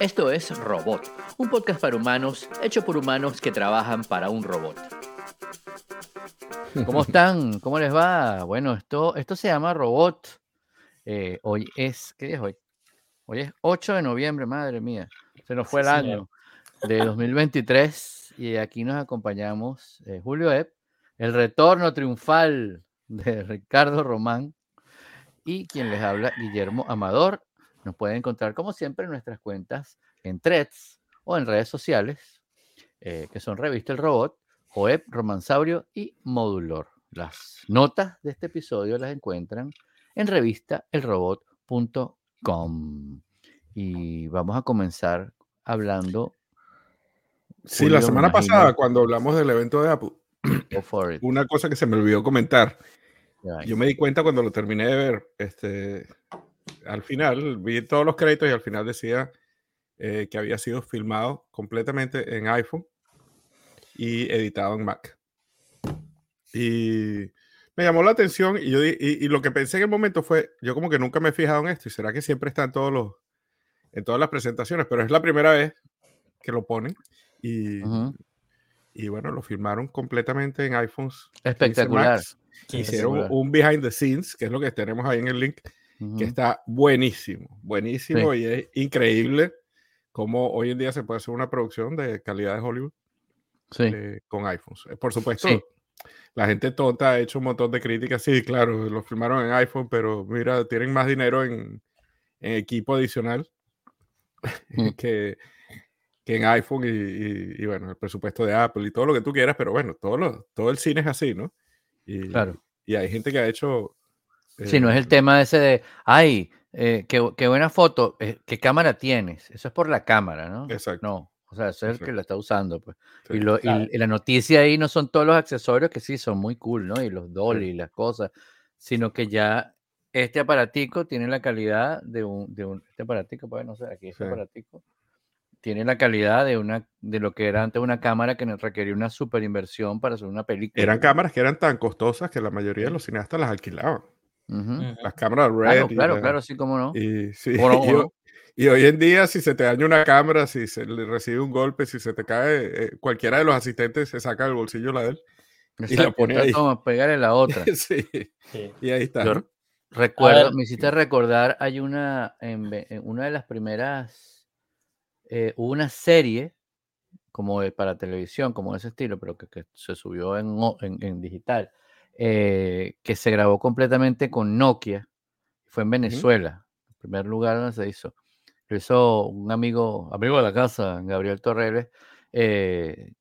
Esto es Robot, un podcast para humanos hecho por humanos que trabajan para un robot. ¿Cómo están? ¿Cómo les va? Bueno, esto, esto se llama Robot. Eh, hoy es, ¿qué día es hoy? Hoy es 8 de noviembre, madre mía. Se nos fue el año de 2023 y aquí nos acompañamos eh, Julio Epp, el retorno triunfal de Ricardo Román y quien les habla, Guillermo Amador. Nos pueden encontrar, como siempre, en nuestras cuentas en threads o en redes sociales, eh, que son Revista El Robot, Joep, Romansaurio y Modulor. Las notas de este episodio las encuentran en revistaelrobot.com. Y vamos a comenzar hablando. Sí, la semana pasada, cuando hablamos del evento de Apple, una cosa que se me olvidó comentar. Yo me di cuenta cuando lo terminé de ver, este, al final vi todos los créditos y al final decía eh, que había sido filmado completamente en iPhone y editado en Mac. Y me llamó la atención y, yo, y, lo que pensé en el momento fue, yo como que nunca me he fijado en esto y será que siempre está en, todos los, en todas las presentaciones, pero es la primera vez que lo ponen y, y bueno, lo filmaron completamente en iPhones. Espectacular. Hicieron un behind the scenes, que es lo que tenemos ahí en el link, que está buenísimo, buenísimo y es increíble cómo hoy en día se puede hacer una producción de calidad de Hollywood eh, con iPhones. Eh, por supuesto, la gente tonta ha hecho un montón de críticas. Sí, claro, lo filmaron en iPhone, pero mira, tienen más dinero en, equipo adicional mm. que, que, en iPhone y, bueno, el presupuesto de Apple y todo lo que tú quieras, pero bueno, todo, todo el cine es así, ¿no? Y, claro. y hay gente que ha hecho... si no es el eh, tema ese de, ay, qué, buena foto, ¿qué cámara tienes? Eso es por la cámara, ¿no? Exacto. No, o sea, ese es el que la está usando, pues. y, lo, y, la noticia ahí no son todos los accesorios que sí son muy cool, ¿no? Y los dolly y las cosas, sino que ya este aparatico tiene la calidad de un, de un este aparatico, pues no sé, aquí este aparatico tiene la calidad de una de lo que era antes una cámara que requería una super inversión para hacer una película. Eran cámaras que eran tan costosas que la mayoría de los cineastas las alquilaban. Las cámaras red. Claro, claro, claro, sí, cómo no. Y, sí, y hoy en día, si se te daña una cámara, si se le recibe un golpe, si se te cae, eh, cualquiera de los asistentes se saca del bolsillo la de él y la pone ahí. Toma, pegarle la otra. sí. Y ahí está. recuerdo, me hiciste recordar, hay una, en, una de las primeras, eh, hubo una serie como para televisión, como de ese estilo, pero que, se subió en, en, digital, eh, que se grabó completamente con Nokia, fue en Venezuela, en primer lugar donde se hizo hizo un amigo, amigo de la casa, Gabriel Torreles, eh,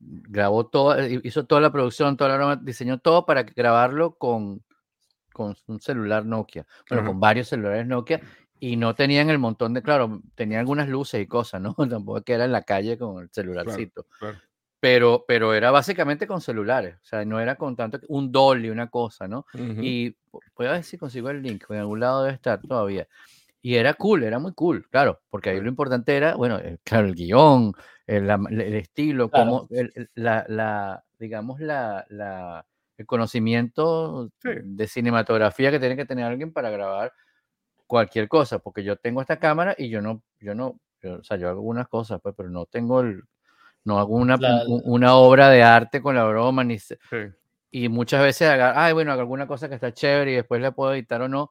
grabó todo, hizo toda la producción, toda la broma, diseñó todo para grabarlo con, con un celular Nokia, bueno, con varios celulares Nokia, y no tenían el montón de, claro, tenían algunas luces y cosas, ¿no? Tampoco que era en la calle con el celularcito. Pero, pero era básicamente con celulares, o sea, no era con tanto, un dolly, una cosa, ¿no? Y voy a ver si consigo el link, en algún lado debe estar todavía. Y era cool, era muy cool, claro, porque ahí lo importante era, bueno, el, claro, el guion, el, estilo, como la, la, digamos, la, la, el conocimiento de cinematografía que tiene que tener alguien para grabar cualquier cosa, porque yo tengo esta cámara y yo no, yo no, o sea, yo hago algunas cosas, pues, pero no tengo el, no hago una, una obra de arte con la broma, ni y muchas veces, ay, bueno, hago alguna cosa que está chévere y después le puedo editar o no,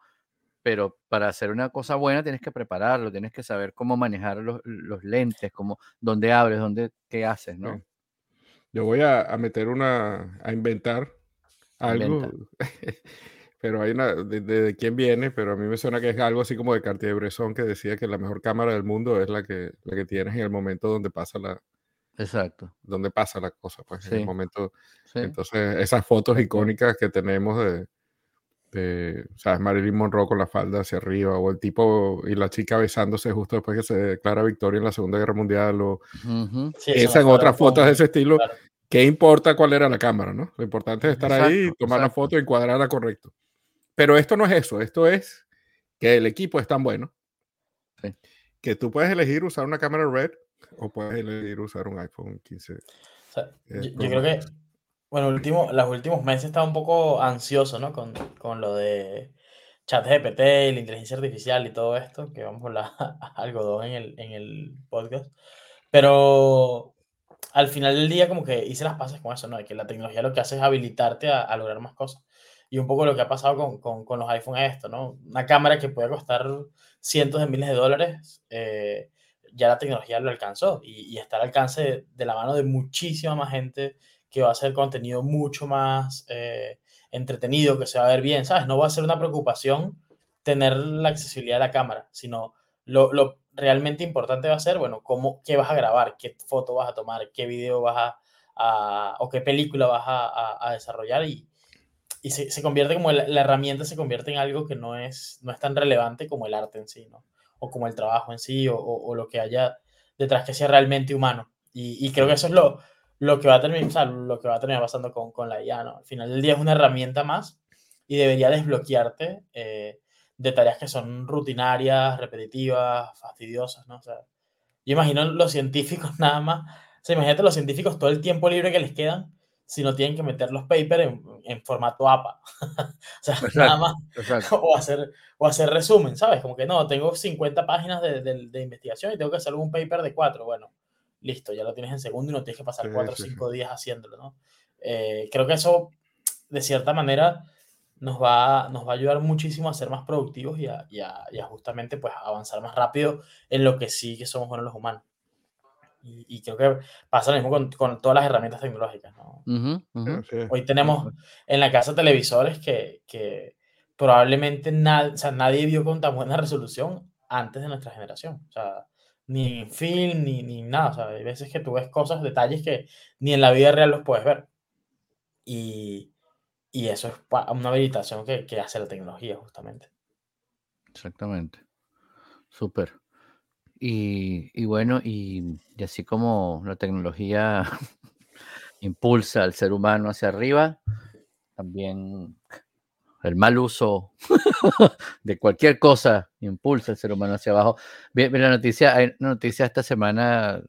pero para hacer una cosa buena tienes que prepararlo, tienes que saber cómo manejar los, lentes, cómo, dónde abres, dónde, qué haces, ¿no? Yo voy a, meter una, a inventar algo, pero hay una, de, quién viene, pero a mí me suena que es algo así como de Cartier-Bresson que decía que la mejor cámara del mundo es la que, la que tienes en el momento donde pasa la, Exacto. Donde pasa la cosa, pues en el momento. Entonces, esas fotos icónicas que tenemos de, de, ¿sabes? Marilyn Monroe con la falda hacia arriba, o el tipo y la chica besándose justo después que se declara victoria en la Segunda Guerra Mundial, o esa en otras fotos de ese estilo. ¿Qué importa cuál era la cámara, no? Lo importante es estar ahí, tomar la foto y encuadrarla correcto. Pero esto no es eso, esto es que el equipo es tan bueno que tú puedes elegir usar una cámara red o puedes elegir usar un iPhone 15. Eh, yo, creo que bueno, último, los últimos meses estaba un poco ansioso, ¿no? Con, con lo de, chat GPT, la inteligencia artificial y todo esto, que vamos a hablar algodón en el, en el podcast. Pero al final del día como que hice las pases con eso, ¿no? De que la tecnología lo que hace es habilitarte a, a lograr más cosas. Y un poco lo que ha pasado con, con, con los iPhone es esto, ¿no? Una cámara que puede costar cientos de miles de dólares, eh, ya la tecnología lo alcanzó y, y, está al alcance de, la mano de muchísima más gente que va a hacer contenido mucho más eh, entretenido, que se va a ver bien, ¿sabes? No va a ser una preocupación tener la accesibilidad a la cámara, sino lo, lo realmente importante va a ser, bueno, cómo, qué vas a grabar, qué foto vas a tomar, qué video vas a, a o qué película vas a, a, desarrollar y, y se, se, convierte como la, la, herramienta se convierte en algo que no es, no es tan relevante como el arte en sí, ¿no? O como el trabajo en sí, o, o, o lo que haya detrás que sea realmente humano. Y, y, creo que eso es lo, lo que va a terminar, o sea, lo que va a terminar pasando con, con la IA, ¿no? Al final del día es una herramienta más y debería desbloquearte eh, de tareas que son rutinarias, repetitivas, fastidiosas, ¿no? O sea, yo imagino los científicos nada más, o sea, imagínate los científicos todo el tiempo libre que les quedan si no tienen que meter los papers en, en formato APA. o sea, exacto, nada más. Exacto. O hacer, o hacer resumen, ¿sabes? Como que no, tengo 50 páginas de, de, de, investigación y tengo que hacer un paper de 4. Bueno, listo, ya lo tienes en segundo y no tienes que pasar 4 o 5 días haciéndolo, ¿no? Eh, creo que eso, de cierta manera, nos va, nos va a ayudar muchísimo a ser más productivos y a, y a, y a justamente pues, avanzar más rápido en lo que sí que somos buenos los humanos. Y, y, creo que pasa lo mismo con, con, todas las herramientas tecnológicas. ¿no? Uh -huh, uh -huh. Hoy tenemos en la casa televisores que, que probablemente nad, o sea, nadie vio con tan buena resolución antes de nuestra generación. O sea, ni en film, ni, ni nada. O sea, hay veces que tú ves cosas, detalles que ni en la vida real los puedes ver. Y, y eso es una habilitación que, que hace la tecnología, justamente. Exactamente. Súper. Y, y, bueno, y, y, así como la tecnología impulsa al ser humano hacia arriba, también el mal uso de cualquier cosa impulsa al ser humano hacia abajo. Bien, la noticia, hay una noticia esta semana,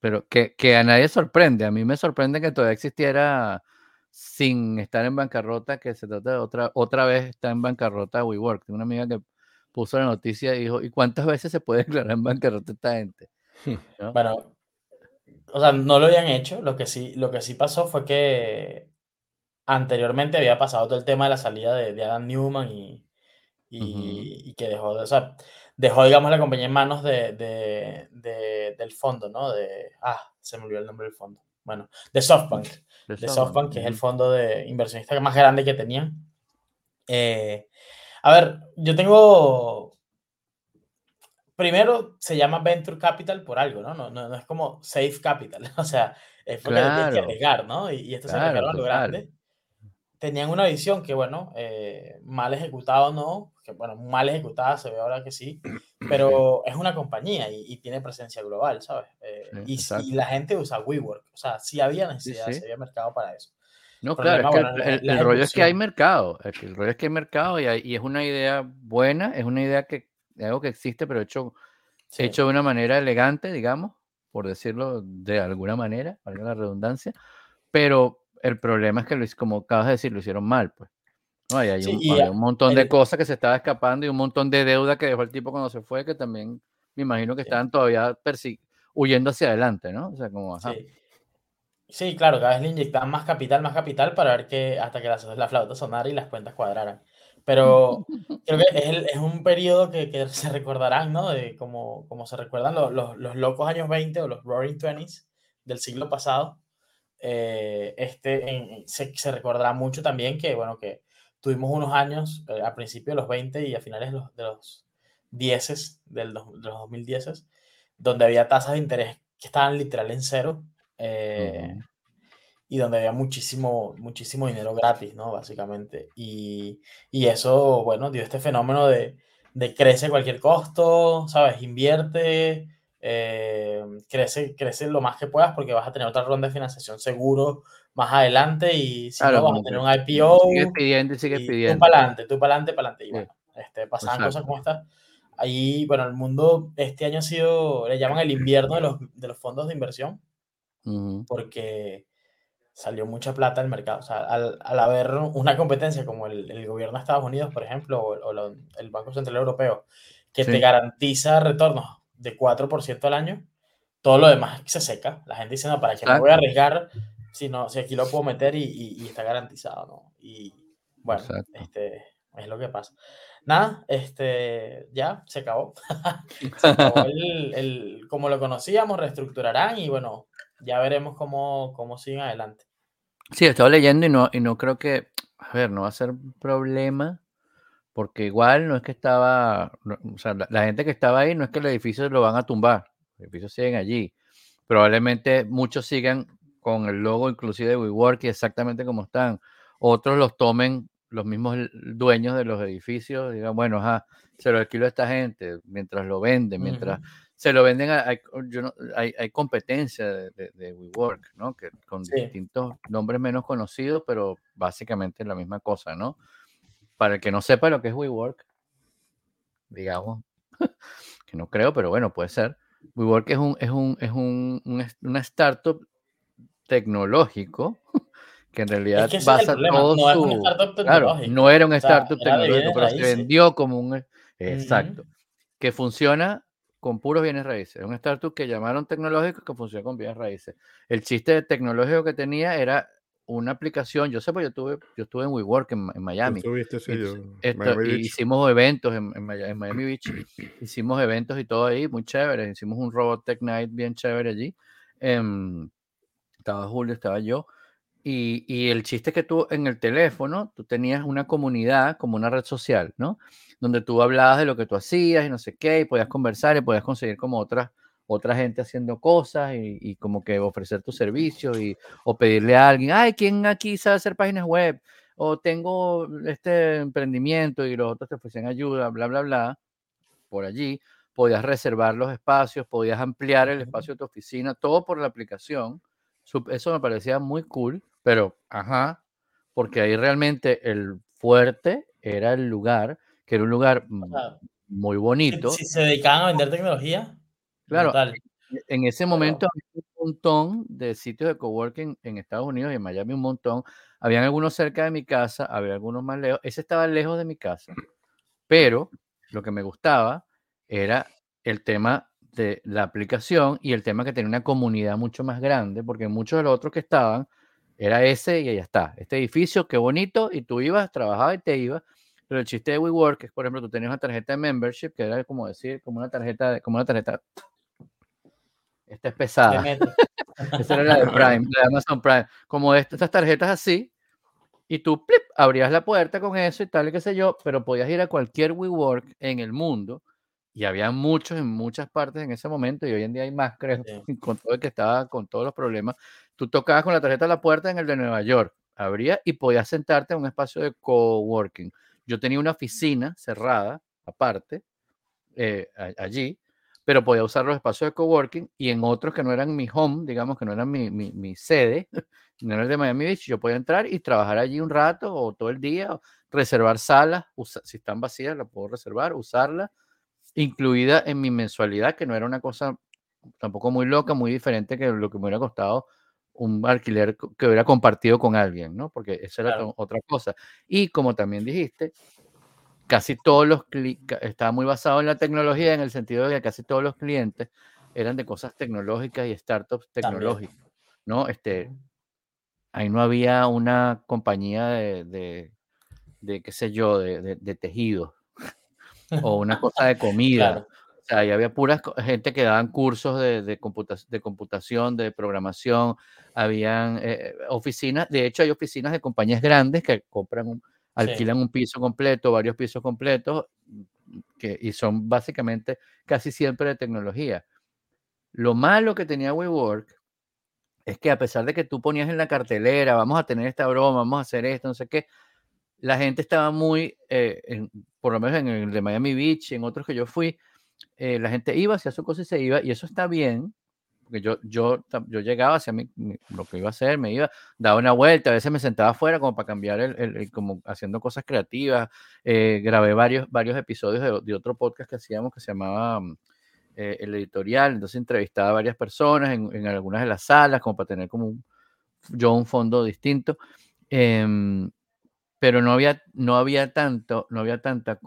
pero que, que, a nadie sorprende. A mí me sorprende que todavía existiera sin estar en bancarrota, que se trata de otra, otra vez está en bancarrota WeWork. Tengo una amiga que puso la noticia y dijo, ¿y cuántas veces se puede declarar en bancarrota esta gente? ¿No? Bueno, o sea, no lo habían hecho, lo que sí, lo que sí pasó fue que anteriormente había pasado todo el tema de la salida de, de Adam Newman y, y, uh -huh. y, que dejó, o sea, dejó, digamos, la compañía en manos de, de, de, del fondo, ¿no? De, ah, se me olvidó el nombre del fondo. Bueno, de SoftBank. De, SoftBank, que uh -huh. es el fondo de inversionista más grande que tenían. Eh, a ver, yo tengo. Primero se llama Venture Capital por algo, ¿no? No, no, no es como Safe Capital. O sea, es porque claro. tienes que arriesgar, ¿no? Y, y esto claro, se arriesgaron a lo grande. Tenían una visión que, bueno, eh, mal ejecutado no, que bueno, mal ejecutada se ve ahora que sí, pero es una compañía y, y tiene presencia global, ¿sabes? Eh, sí, y, y, la gente usa WeWork, o sea, sí había necesidad, sí, sí. había mercado para eso. No, claro, es que el, el, el rollo es que hay mercado, el rollo es que hay mercado y, hay, y, es una idea buena, es una idea que algo que existe, pero hecho, sí. hecho de una manera elegante, digamos, por decirlo de alguna manera, valga la redundancia, pero el problema es que, lo, como acabas de decir, lo hicieron mal, pues. No, hay, hay, sí, un, hay un, montón el, de cosas que se estaba escapando y un montón de deuda que dejó el tipo cuando se fue, que también me imagino que estaban todavía huyendo hacia adelante, ¿no? O sea, como, ajá. Sí. Sí, claro, cada vez le inyectaban más capital, más capital para ver que hasta que la, la flauta sonara y las cuentas cuadraran. Pero creo que es, es un periodo que, que, se recordarán, ¿no? De como, como se recuerdan los, los, los, locos años 20 o los Roaring Twenties del siglo pasado. Eh, este en, se, se, recordará mucho también que, bueno, que tuvimos unos años eh, a principios de los 20 y a finales de los, de los 10 del, de los 2010 donde había tasas de interés que estaban literal en cero eh, uh -huh. y donde había muchísimo, muchísimo dinero gratis, ¿no? Básicamente. Y, y eso, bueno, dio este fenómeno de, de crece cualquier costo, ¿sabes? Invierte, eh, crece, crece lo más que puedas porque vas a tener otra ronda de financiación seguro más adelante y si claro, no vas a tener un IPO. Sigues pidiendo, sigues pidiendo. Tú para adelante, tú para adelante, para adelante. Y bueno, este, pasaban Exacto. cosas como estas. Ahí, bueno, el mundo este año ha sido, le llaman el invierno de los, de los fondos de inversión. -huh. Porque salió mucha plata al mercado. O sea, al, al haber una competencia como el, el, gobierno de Estados Unidos, por ejemplo, o, o el Banco Central Europeo, que te garantiza retornos de 4% al año, todo lo demás se seca. La gente dice, no, ¿para qué me voy a arriesgar si, no, si aquí lo puedo meter y, y, está garantizado? ¿no? Y bueno, este, es lo que pasa. Nada, este, ya se acabó. se acabó el, el, como lo conocíamos, reestructurarán y bueno, ya veremos cómo, cómo siguen adelante. Sí, he estado leyendo y no, y no creo que, a ver, no va a ser problema, porque igual no es que estaba, o sea, la, gente que estaba ahí no es que el edificio lo van a tumbar, los edificios siguen allí. Probablemente muchos sigan con el logo inclusive de WeWork y exactamente como están. Otros los tomen los mismos dueños de los edificios, digan, bueno, ajá, se lo alquilo a esta gente mientras lo venden, mientras se lo venden, a, hay, hay, competencia de, de, WeWork, ¿no? Que con distintos nombres menos conocidos, pero básicamente la misma cosa, ¿no? Para el que no sepa lo que es WeWork, digamos, que no creo, pero bueno, puede ser. WeWork es un, es un, es un, una startup tecnológico que en realidad basa todo no su... claro, no era un startup tecnológico, pero se vendió como un... Exacto. Que funciona con puros bienes raíces. Es un startup que llamaron tecnológico que funciona con bienes raíces. El chiste tecnológico que tenía era una aplicación, yo sé, pues yo tuve, yo estuve en WeWork en, en Miami. hicimos eventos en, en, Miami Beach, hicimos eventos y todo ahí, muy chévere. Hicimos un Robot Tech Night bien chévere allí. Em, estaba Julio, estaba yo. Y, y, el chiste que tú en el teléfono, tú tenías una comunidad como una red social, ¿no? donde tú hablabas de lo que tú hacías y no sé qué, y podías conversar y podías conseguir como otra, otra gente haciendo cosas y, como que ofrecer tu servicio y, o pedirle a alguien, ay, ¿quién aquí sabe hacer páginas web? O tengo este emprendimiento y los otros te ofrecen ayuda, bla, bla, bla, por allí. Podías reservar los espacios, podías ampliar el espacio de tu oficina, todo por la aplicación. Eso me parecía muy cool, pero, ajá, porque ahí realmente el fuerte era el lugar que era un lugar muy bonito. Si, se dedicaban a vender tecnología. Claro, en ese momento había un montón de sitios de coworking en Estados Unidos y en Miami un montón. Habían algunos cerca de mi casa, había algunos más lejos. Ese estaba lejos de mi casa. Pero lo que me gustaba era el tema de la aplicación y el tema que tenía una comunidad mucho más grande, porque muchos de los otros que estaban era ese y ya está. Este edificio, qué bonito, y tú ibas, trabajabas y te ibas, pero el chiste de WeWork es, por ejemplo, tú tenías una tarjeta de membership, que era como decir, como una tarjeta, como una tarjeta. Esta es pesada. Esa era la de Prime, la de Amazon Prime. Como estas tarjetas así, y tú plip, abrías la puerta con eso y tal, y qué sé yo, pero podías ir a cualquier WeWork en el mundo, y había muchos en muchas partes en ese momento, y hoy en día hay más, creo, con todo el que estaba, con todos los problemas. Tú tocabas con la tarjeta a la puerta en el de Nueva York, abrías y podías sentarte en un espacio de coworking. Yo tenía una oficina cerrada, aparte, eh, allí, pero podía usar los espacios de coworking y en otros que no eran mi home, digamos que no eran mi, mi, mi sede, no era el de Miami Beach, yo podía entrar y trabajar allí un rato o todo el día, reservar salas, si están vacías, las puedo reservar, usarlas, incluida en mi mensualidad, que no era una cosa tampoco muy loca, muy diferente que lo que me hubiera costado un alquiler que hubiera compartido con alguien, ¿no? Porque esa era otra cosa. Y como también dijiste, casi todos los estaba muy basado en la tecnología en el sentido de que casi todos los clientes eran de cosas tecnológicas y startups tecnológicas, ¿no? Este, ahí no había una compañía de, de, qué sé yo, de, de, de tejidos o una cosa de comida. O sea, ahí había pura gente que daban cursos de, de, de computación, de programación, habían eh, oficinas, de hecho hay oficinas de compañías grandes que compran, un, alquilan un piso completo, varios pisos completos, que, y son básicamente casi siempre de tecnología. Lo malo que tenía WeWork es que a pesar de que tú ponías en la cartelera, vamos a tener esta broma, vamos a hacer esto, no sé qué, la gente estaba muy, eh, por lo menos en el de Miami Beach, en otros que yo fui, eh, la gente iba, hacía su cosa y se iba, y eso está bien, porque yo, yo, yo llegaba, hacia mi, lo que iba a hacer, me iba, daba una vuelta, a veces me sentaba afuera como para cambiar, el, el, como haciendo cosas creativas, eh, grabé varios, varios episodios de, de, otro podcast que hacíamos que se llamaba mm, eh, El Editorial, entonces entrevistaba a varias personas en, en, algunas de las salas, como para tener como un yo un fondo distinto. Em, pero no había, no había tanto, no había tanta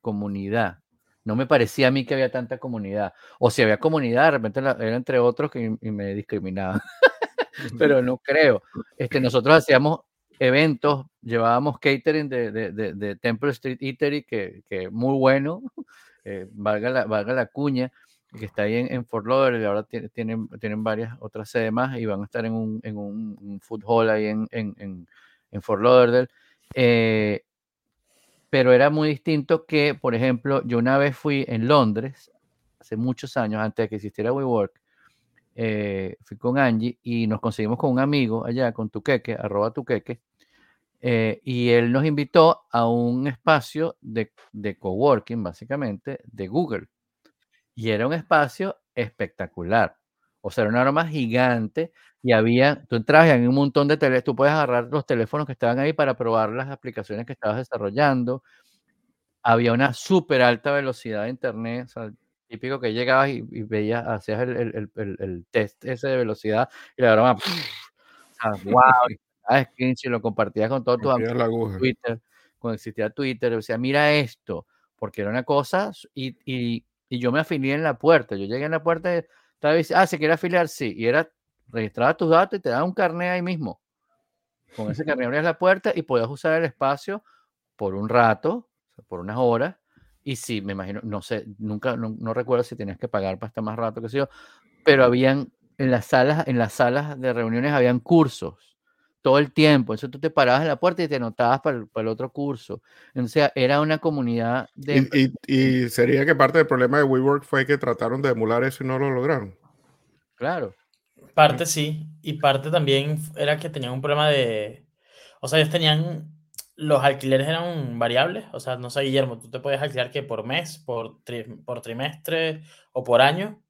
comunidad. No me parecía a mí que había tanta comunidad. O si había comunidad, de repente era entre otros que y me discriminaban. pero no creo. Este, nosotros hacíamos eventos, llevábamos catering de, de, de, Temple Street Eatery, que, que muy bueno, eh, valga, la, valga la cuña, que está ahí en, Fort Lauderdale, ahora tienen, tienen varias otras sedes más y van a estar en un, en un, food hall ahí en, en, en Fort Lauderdale. Eh, pero era muy distinto que, por ejemplo, yo una vez fui en Londres, hace muchos años, antes de que existiera WeWork, eh, fui con Angie y nos conseguimos con un amigo allá, con Tuqueque, arroba Tuqueque, eh, y él nos invitó a un espacio de, de coworking, básicamente, de Google. Y era un espacio espectacular. O sea, era una arma gigante y había, tú entrabas en un montón de teléfonos, tú puedes agarrar los teléfonos que estaban ahí para probar las aplicaciones que estabas desarrollando. Había una súper alta velocidad de internet, o sea, típico que llegabas y, veías, hacías el, el, el, el, test ese de velocidad y la broma, wow, y lo compartías con todos tus amigos Twitter, cuando existía Twitter, decía, mira esto, porque era una cosa, y, y, y yo me afilié en la puerta, yo llegué en la puerta y estaba diciendo, ah, ¿se quiere afiliar? Sí, y era registraba tus datos y te daba un carnet ahí mismo. Con ese carnet abrías la puerta y podías usar el espacio por un rato, por unas horas. Y sí, me imagino, no sé, nunca, no, recuerdo si tenías que pagar para estar más rato, que sé yo, pero habían en las salas, en las salas de reuniones habían cursos todo el tiempo. Entonces tú te parabas en la puerta y te anotabas para el, otro curso. O sea, era una comunidad de... Y, y, sería que parte del problema de WeWork fue que trataron de emular eso y no lo lograron. Claro. Parte sí, y parte también era que tenían un problema de, o sea, ellos tenían, los alquileres eran variables, o sea, no sé, Guillermo, tú te puedes alquilar que por mes, por, por trimestre o por año,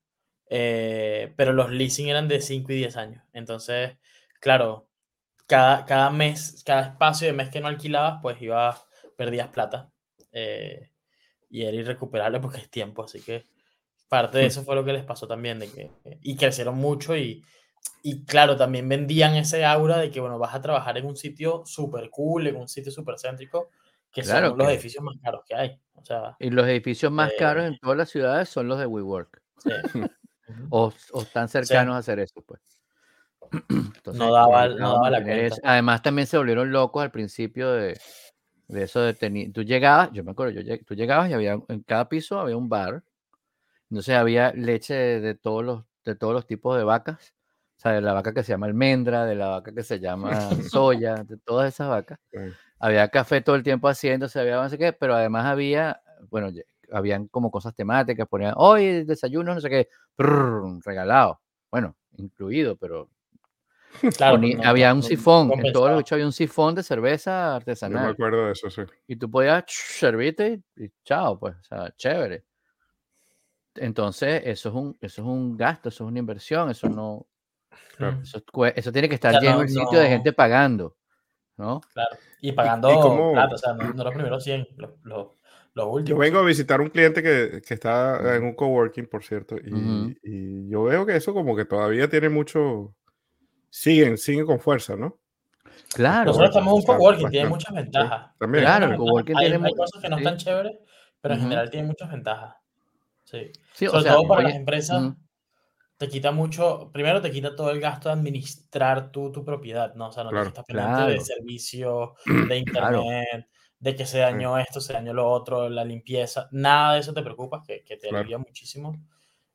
eh, pero los leasing eran de 5 y 10 años. Entonces, claro, cada, cada mes, cada espacio de mes que no alquilabas, pues iba, perdías plata. Eh, y era irrecuperable porque es tiempo, así que parte de eso fue lo que les pasó también, de que, y crecieron mucho y, y claro, también vendían ese aura de que, bueno, vas a trabajar en un sitio súper cool, en un sitio súper céntrico, que son los edificios más caros que hay. O sea, y los edificios más caros en eh, todas las ciudades son los de WeWork. o, o, están cercanos a hacer eso, pues. No daba, no daba la cuenta. Además, también se volvieron locos al principio de, de eso de tener. Tú llegabas, yo me acuerdo, yo, tú llegabas y había en cada piso había un bar entonces había leche de, todos los, de todos los tipos de vacas, o sea, de la vaca que se llama almendra, de la vaca que se llama soya, de todas esas vacas. Había café todo el tiempo haciéndose, había no sé qué, pero además había, bueno, habían como cosas temáticas, ponían, hoy desayuno, no sé qué, regalado, bueno, incluido, pero Claro, había un sifón, en todos los había un sifón de cerveza artesanal. Yo me acuerdo de eso, sí. Y tú podías servirte y, y chao, pues, o sea, chévere. Entonces, eso es un, eso es un gasto, eso es una inversión, eso no. Eso, tiene que estar lleno no, el sitio de gente pagando, ¿no? Claro. Y pagando, o sea, no, los primeros 100, los, los, últimos. Yo vengo a visitar un cliente que, que está en un coworking, por cierto, y, y, yo veo que eso como que todavía tiene mucho. Siguen, siguen con fuerza, ¿no? Claro. Nosotros estamos en un coworking, tiene muchas ventajas. también. Claro, el coworking hay, tiene hay cosas que no están chéveres, pero en general tiene muchas ventajas. Sí. Sobre todo para las empresas, te quita mucho, primero te quita todo el gasto de administrar tu, tu propiedad, ¿no? O sea, no te estás pendiente de servicio, de internet, de que se dañó esto, se dañó lo otro, la limpieza, nada de eso te preocupa, que, que te alivia muchísimo.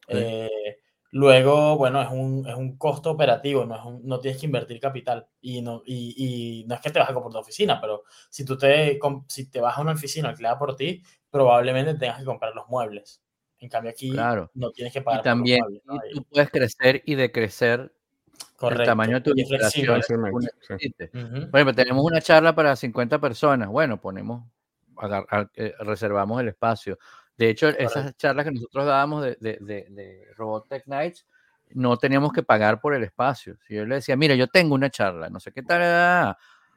Eh, luego, bueno, es un, es un costo operativo, no, es un, no tienes que invertir capital y no, y, y no es que te vas a comprar tu oficina, pero si tú te, si te vas a una oficina alquilada por ti, probablemente tengas que comprar los muebles. En cambio aquí no tienes que pagar. Y también tú puedes crecer y decrecer el tamaño de tu instalación. Por ejemplo, tenemos una charla para 50 personas. Bueno, ponemos, eh, reservamos el espacio. De hecho, esas charlas que nosotros dábamos de, de, de, Robot Tech Nights, no teníamos que pagar por el espacio. Si yo le decía, mira, yo tengo una charla, no sé qué tal,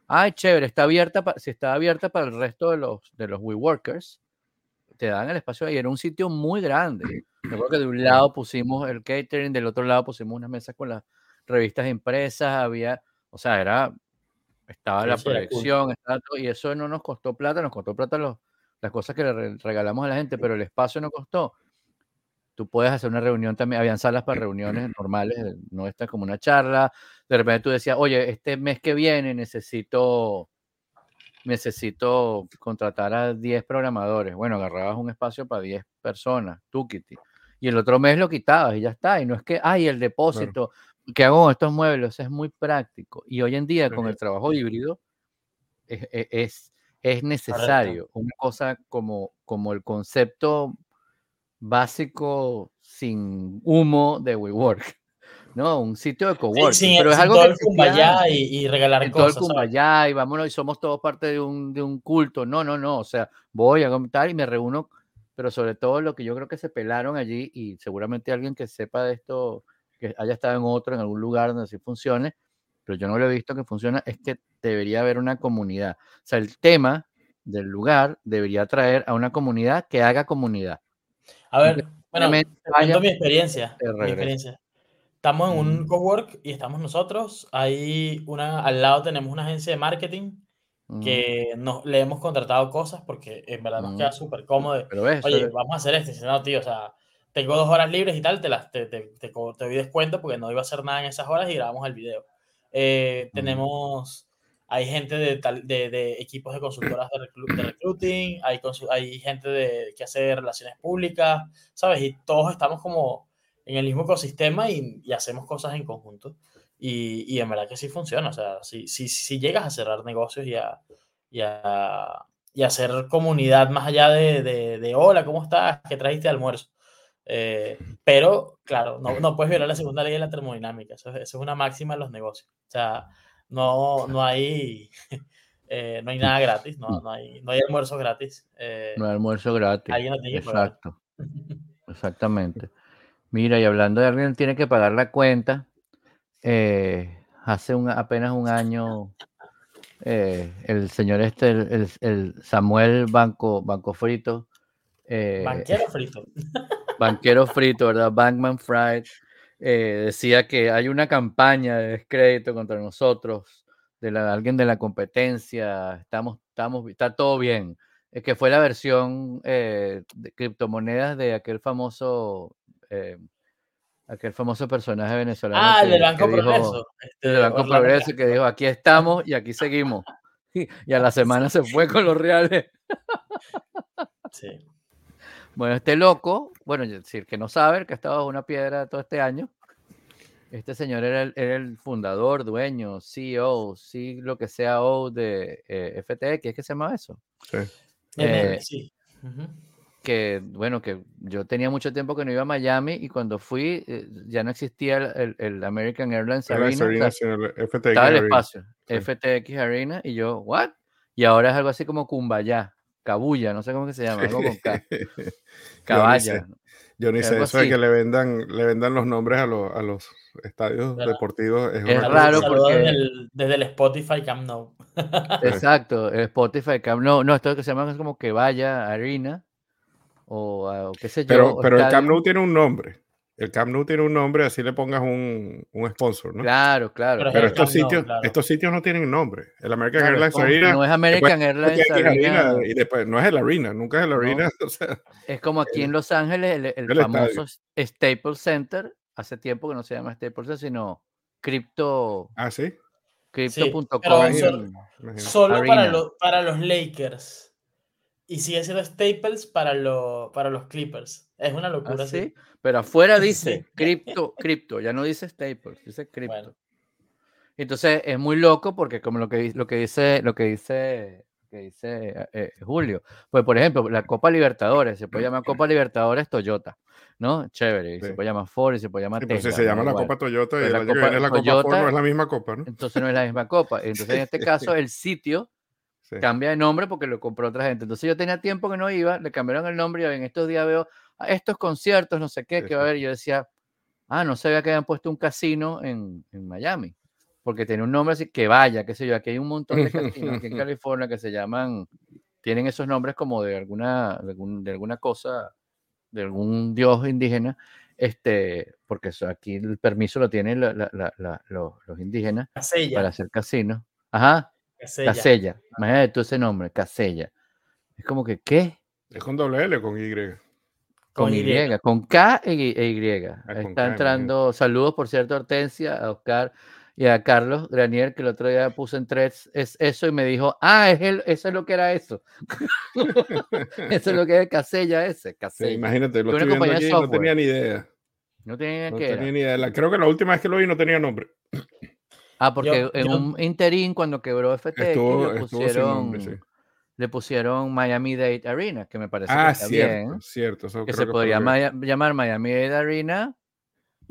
ay, chévere, está abierta, si está abierta para el resto de los, de los WeWorkers, te dan el espacio ahí. Era un sitio muy grande. Recuerdo que de un lado pusimos el catering, del otro lado pusimos unas mesas con las revistas impresas, había, O sea, era, estaba la proyección, y eso no nos costó plata, nos costó plata los, las cosas que le regalamos a la gente, pero el espacio no costó. Tú puedes hacer una reunión también, habían salas para reuniones normales, no esta como una charla. De repente tú decías, oye, este mes que viene necesito necesito contratar a 10 programadores. Bueno, agarrabas un espacio para 10 personas, tú, Kitty. Y el otro mes lo quitabas y ya está. Y no es que, ay, el depósito, que hago con estos muebles? Es muy práctico. Y hoy en día, con el trabajo híbrido, es, es, es necesario. Una cosa como, como el concepto básico sin humo de WeWork. ¿no? Un sitio de coworking. pero es algo que el y, y, regalar cosas. Todo el y vámonos y somos todos parte de un, de un culto. No, no, no. O sea, voy a comentar y me reúno, pero sobre todo lo que yo creo que se pelaron allí y seguramente alguien que sepa de esto, que haya estado en otro, en algún lugar donde sí funcione, pero yo no lo he visto que funciona, es que debería haber una comunidad. O sea, el tema del lugar debería traer a una comunidad que haga comunidad. A ver, bueno, mi experiencia. Mi experiencia. Estamos en un mm. cowork y estamos nosotros. Ahí una, al lado tenemos una agencia de marketing mm. que nos, le hemos contratado cosas porque en verdad nos queda mm. súper cómodo. Oye, vamos a hacer esto. no, tío, o sea, tengo dos horas libres y tal, te, las, te, te, te, doy descuento porque no iba a hacer nada en esas horas y grabamos el video. Eh, tenemos, hay gente de, de, de, equipos de consultoras de, de recruiting, hay, hay gente de, que hace relaciones públicas, ¿sabes? Y todos estamos como en el mismo ecosistema y, y hacemos cosas en conjunto. Y, y, en verdad que sí funciona. O sea, si, si, si llegas a cerrar negocios y a, y a, y hacer comunidad más allá de, de, de, hola, ¿cómo estás? ¿Qué trajiste de almuerzo? Eh, pero, claro, no, no, puedes violar la segunda ley de la termodinámica. Eso, es una máxima en los negocios. O sea, no, no hay... Eh, no hay nada gratis, no, no, hay, no hay almuerzo gratis. Eh, no hay almuerzo gratis. Exacto. Exactamente. Mira, y hablando de alguien tiene que pagar la cuenta, hace un, apenas un año el señor este, el, Samuel Banco, Banco Frito. Banquero Frito. banquero Frito, ¿verdad? Bankman Fried. decía que hay una campaña de descrédito contra nosotros, de la, alguien de la competencia, estamos, estamos, está todo bien. Es que fue la versión de criptomonedas de aquel famoso eh, aquel famoso personaje venezolano. Ah, el del Banco Progreso. el del Banco Progreso que dijo, aquí estamos y aquí seguimos. Y a la semana se fue con los reales. Sí. Bueno, este loco, bueno, decir que no sabe, que ha estado bajo una piedra todo este año. Este señor era el, era el fundador, dueño, CEO, sí, lo que sea O de eh, FTX, ¿es que se llama eso? Sí. Eh, sí que, bueno, que yo tenía mucho tiempo que no iba a Miami y cuando fui eh, ya no existía el, el American Airlines Arena. FTX estaba el espacio, FTX Arena y yo, ¿what? Y ahora es algo así como Kumbaya, Cabulla, no sé cómo que se llama, algo con K. Caballa. Yo ni sé, eso de que le vendan, le vendan los nombres a, los, a los estadios deportivos. Es, raro porque... Desde el, desde el, Spotify Camp Nou. Exacto, el Spotify Camp Nou. No, esto que se llama es como que vaya Arena o, qué sé yo. Pero, pero el Camp Nou tiene un nombre. El Camp Nou tiene un nombre, así le pongas un, un sponsor, ¿no? Claro, claro. Pero, estos, sitios, estos sitios no tienen nombre. El American Airlines Arena. No es American Airlines Arena. Y después, no es el Arena, nunca es el Arena. O sea, es como aquí en Los Ángeles, el, famoso Staples Center. Hace tiempo que no se llama Staples Center, sino Crypto. Ah, sí. Crypto.com. Sí, solo, para, para los Lakers y sigue siendo Staples para, lo, para los Clippers. Es una locura. ¿Ah, sí? Pero afuera dice cripto, cripto, ya no dice Staples, dice cripto. Entonces es muy loco porque como lo que, lo que dice, lo que dice, que dice eh, eh, Julio, pues por ejemplo, la Copa Libertadores, se puede llamar Copa Libertadores Toyota, ¿no? Chévere, se puede llamar Ford y se puede llamar Tesla. se llama la Copa Toyota y pues la, Copa, la Copa Ford no es la misma Copa, ¿no? Entonces no es la misma Copa. Entonces en este caso el sitio Cambia de nombre porque lo compró otra gente. Entonces yo tenía tiempo que no iba, le cambiaron el nombre y en estos días veo ah, estos conciertos, no sé qué, que va a haber. Yo decía, ah, no sabía que habían puesto un casino en, en Miami, porque tiene un nombre así, que vaya, qué sé yo, aquí hay un montón de casinos aquí en California que se llaman, tienen esos nombres como de alguna, de, alguna cosa, de algún dios indígena. este, porque aquí el permiso lo tienen los, indígenas para hacer casinos. Ajá. Casella. Casella. Imagínate tú ese nombre, Casella. Es como que, ¿qué? Es con doble L o con Y. Con, y, con K e, Y. Ah, Está entrando, saludos por cierto, Hortensia, a Oscar y a Carlos Granier, que el otro día puso en threads es eso y me dijo, ah, es el, eso es lo que era eso. eso es lo que era Casella ese. Casella. imagínate, lo estoy viendo aquí, no tenía ni idea. No tenía, no tenía ni idea. creo que la última vez que lo vi no tenía nombre. Ah, porque en un interín cuando quebró FTX le pusieron le pusieron Miami Dade Arena, que me parece ah, que está bien. Cierto, que se podría llamar Miami Dade Arena,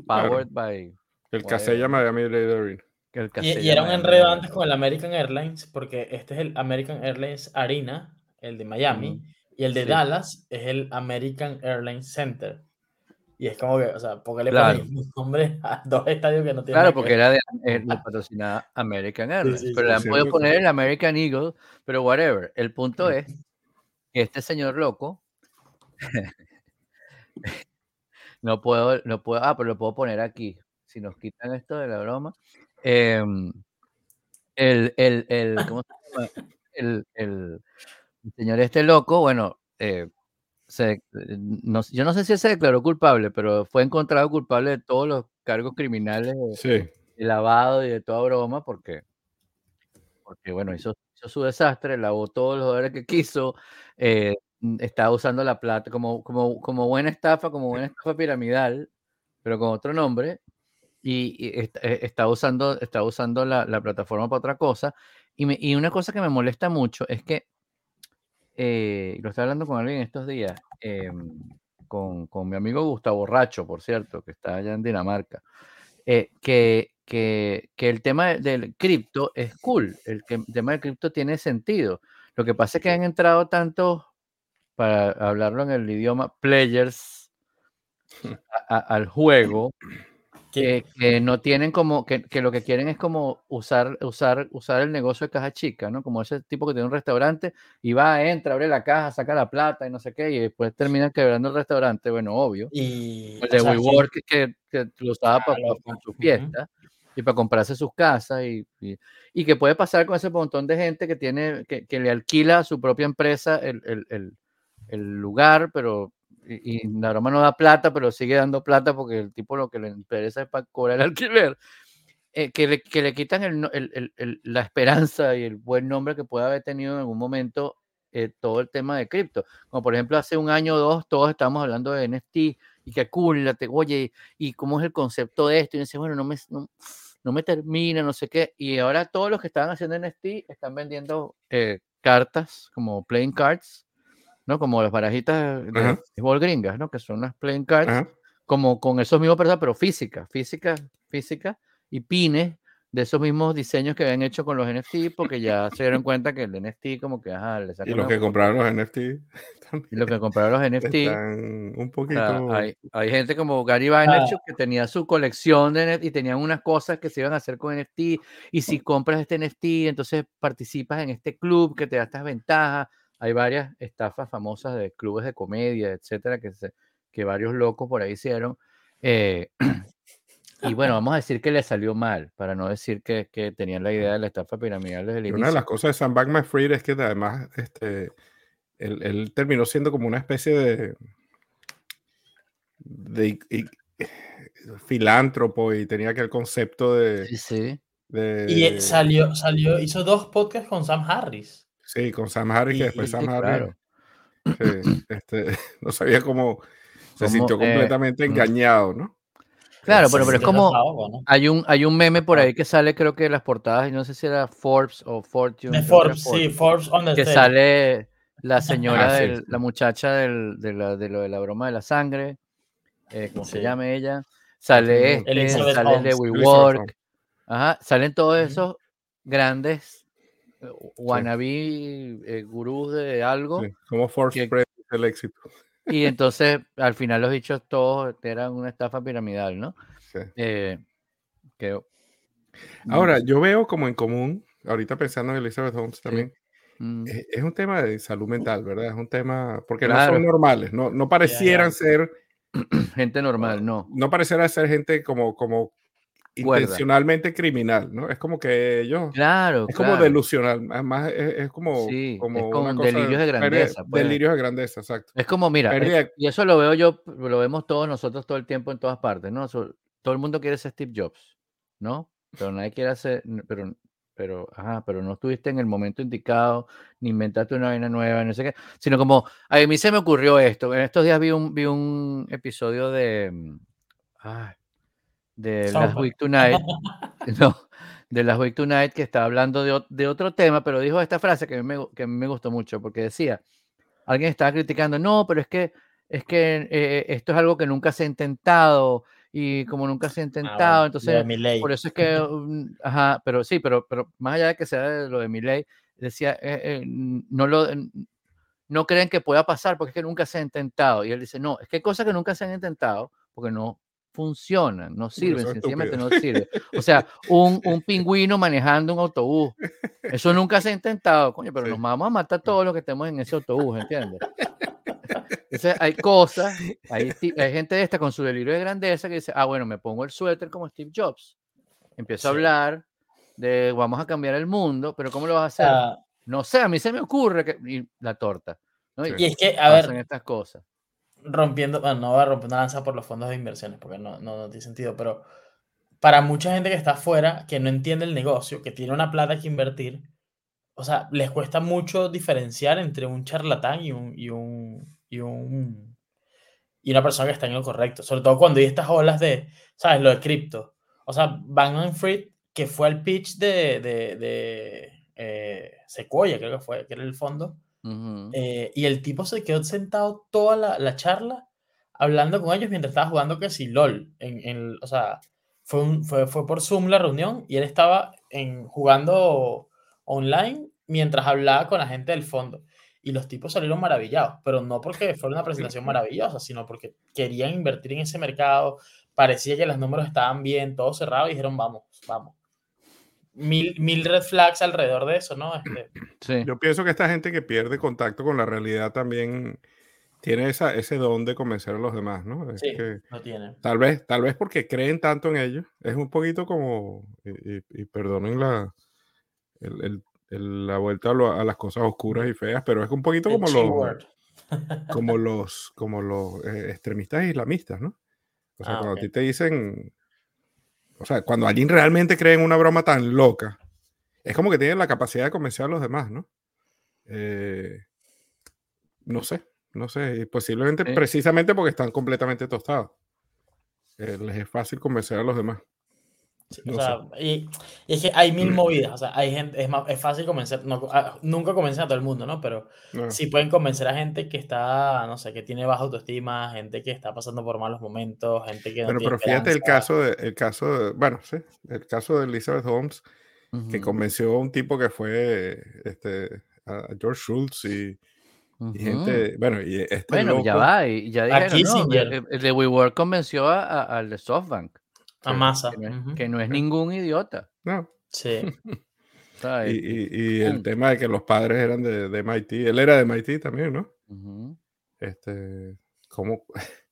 powered by... El Casella Miami Dade Arena. El y, y, era un enredo antes con el American Airlines, porque este es el American Airlines Arena, el de Miami, y el de Dallas es el American Airlines Center. Y es como que, o sea, ¿por qué le claro. ponen nombre a dos estadios que no tienen Claro, porque era de, eh, patrocinada American Airlines. pero le han podido poner el American Eagle, pero whatever. El punto es que este señor loco. no puedo, no puedo, ah, pero lo puedo poner aquí. Si nos quitan esto de la broma. Em, el, el, el, ¿cómo se llama? El, el, señor este loco, bueno, eh, se, no, yo no sé si se declaró culpable, pero fue encontrado culpable de todos los cargos criminales de, lavado y de toda broma, porque, porque bueno, hizo, hizo su desastre, lavó todos los dólares que quiso, eh, estaba usando la plata como, como, como buena estafa, como buena estafa piramidal, pero con otro nombre, y, eh, está, usando, está usando la, la, plataforma para otra cosa. Y, me, y una cosa que me molesta mucho es que eh, lo estaba hablando con alguien estos días, em, con, con, mi amigo Gustavo Racho, por cierto, que está allá en Dinamarca, eh, que, que, que, el tema del cripto es cool, el, que, el tema del cripto tiene sentido. Lo que pasa es que han entrado tantos, para hablarlo en el idioma, players al juego, que, no tienen como, que, que, lo que quieren es como usar, usar, usar el negocio de caja chica, ¿no? Como ese tipo que tiene un restaurante y va, entra, abre la caja, saca la plata y no sé qué, y después termina quebrando el restaurante, bueno, obvio. Y, el de WeWork que, que, lo usaba para, su fiesta y para comprarse sus casas y, y, que puede pasar con ese montón de gente que tiene, que, que le alquila a su propia empresa el, el, el, el lugar, pero y, la broma no da plata, pero sigue dando plata porque el tipo lo que le interesa es para cobrar el alquiler, eh, que, le, que, le, quitan el, el, el, la esperanza y el buen nombre que puede haber tenido en algún momento eh, todo el tema de cripto. Como por ejemplo hace un año o dos todos estamos hablando de NFT y que cool, oye, y cómo es el concepto de esto, y dice, bueno, no me, no, no, me termina, no sé qué, y ahora todos los que estaban haciendo NFT están vendiendo eh, cartas como playing cards ¿no? Como las barajitas de béisbol gringas, ¿no? Que son unas playing cards, como con esos mismos personas, pero física, física, física, y pines de esos mismos diseños que habían hecho con los NFT, porque ya se dieron cuenta que el NFT como que, ajá, le Y los que compraron los NFT. Y los que compraron los NFT. un poquito... hay, hay, gente como Gary Vaynerchuk ah. que tenía su colección de NFT y tenían unas cosas que se iban a hacer con NFT, y si compras este NFT, entonces participas en este club que te da estas ventajas, hay varias estafas famosas de clubes de comedia, etcétera, que, se, que varios locos por ahí hicieron. Eh, y bueno, vamos a decir que le salió mal, para no decir que, que tenían la idea de la estafa piramidal desde el inicio. Una de las cosas de Sam Bankman Fried es que además este, él, terminó siendo como una especie de, de, filántropo y tenía aquel concepto de. Sí, sí. Y salió, salió, hizo dos podcasts con Sam Harris. Sí, con Sam Harris, que después Sam Harris. este, no sabía cómo se sintió eh, completamente engañado, ¿no? Claro, pero, pero es como hay un hay un meme por ahí que sale, creo que las portadas, no sé si era Forbes o Fortune. De Forbes, sí, Forbes on the Que sale la señora, ah, la muchacha del, de, la, de lo de la broma de la sangre, eh, ¿cómo se llame ella? Sale este, sale el de WeWork, ajá, salen todos esos grandes wannabe eh, gurús de algo. como Force el éxito. Y entonces, al final, los dichos todos eran una estafa piramidal, ¿no? Eh, Ahora, yo veo como en común, ahorita pensando en Elizabeth Holmes también, mm. e, es, un tema de salud mental, ¿verdad? Es un tema, porque no son normales, no, no parecieran ser gente normal, no. No parecerá ser gente como, como intencionalmente criminal, ¿no? Es como que ellos. Claro. Es como delusional. Además, es, como. Sí, como, es delirios de grandeza. Pues. Delirios de grandeza, exacto. Es como, mira, y eso lo veo yo, lo vemos todos nosotros todo el tiempo en todas partes, ¿no? todo el mundo quiere ser Steve Jobs, ¿no? Pero nadie quiere hacer. Pero, pero, ajá, pero no estuviste en el momento indicado, ni inventaste una vaina nueva, no sé qué. Sino como, a mí se me ocurrió esto. En estos días vi un, vi un episodio de. Mm, ay, de Last Week Tonight, no, de Last Week Tonight, que estaba hablando de, de, otro tema, pero dijo esta frase que me, que me gustó mucho, porque decía, alguien estaba criticando, no, pero es que, es que eh, esto es algo que nunca se ha intentado, y como nunca se ha ah, intentado, entonces, por eso es que, mm, ajá, pero sí, pero, pero más allá de que sea lo de mi ley, decía, eh, eh, no lo... No creen que pueda pasar porque es que nunca se ha intentado. Y él dice, no, es que hay cosas que nunca se han intentado porque no funcionan, no sirven, sencillamente no sirven. O sea, un, un, pingüino manejando un autobús, eso nunca se ha intentado, coño, pero nos vamos a matar todos los que estemos en ese autobús, ¿entiendes? Entonces, hay cosas, hay, hay gente de esta con su delirio de grandeza que dice, ah, bueno, me pongo el suéter como Steve Jobs, empiezo a hablar de vamos a cambiar el mundo, pero ¿cómo lo vas a hacer? Ah. no sé, a mí se me ocurre que y la torta. ¿no? Y, es que, a ver, estas cosas rompiendo, bueno, no va romper una lanza por los fondos de inversiones, porque no, no, tiene sentido, pero para mucha gente que está afuera, que no entiende el negocio, que tiene una plata que invertir, o sea, les cuesta mucho diferenciar entre un charlatán y un, y un, y un y una persona que está en lo correcto, sobre todo cuando hay estas olas de, ¿sabes? Lo de cripto. O sea, Van Fried, que fue el pitch de, de, de eh, Sequoia, creo que fue, que era el fondo, eh, y el tipo se quedó sentado toda la, la, charla hablando con ellos mientras estaba jugando que si LOL. En, en, o sea, fue, un, fue, fue, por Zoom la reunión y él estaba en, jugando online mientras hablaba con la gente del fondo. Y los tipos salieron maravillados, pero no porque fue una presentación maravillosa, sino porque querían invertir en ese mercado. Parecía que los números estaban bien, todo cerrado y dijeron, vamos, vamos mil, mil red flags alrededor de eso, ¿no? Este... Yo pienso que esta gente que pierde contacto con la realidad también tiene esa, ese don de convencer a los demás, ¿no? sí, lo tiene. Tal vez, tal vez porque creen tanto en ellos. Es un poquito como, y, perdonen la, el, el, la vuelta a, las cosas oscuras y feas, pero es un poquito como los, como los, como los eh, extremistas islamistas, ¿no? O sea, ah, cuando a ti te dicen, o sea, cuando alguien realmente cree en una broma tan loca, es como que tienen la capacidad de convencer a los demás, ¿no? Eh, no sé, no sé. Posiblemente precisamente porque están completamente tostados. Eh, les es fácil convencer a los demás o sea, y, es que hay mil movidas, o sea, hay gente, es, más, es fácil convencer, no, ah, nunca convencer a todo el mundo, ¿no? Pero sí pueden convencer a gente que está, no sé, que tiene baja autoestima, gente que está pasando por malos momentos, gente que no Pero, pero fíjate el caso, de, el caso de, bueno, sí, el caso de Elizabeth Holmes, que convenció a un tipo que fue, este, a George Schultz y, gente, bueno, y este Bueno, ya va, y ya dijeron, no, el, de WeWork convenció al de SoftBank. A masa. Que no, es, ningún idiota. No. Sí. y, el tema de que los padres eran de, de MIT. Él era de MIT también, ¿no? Este. ¿Cómo?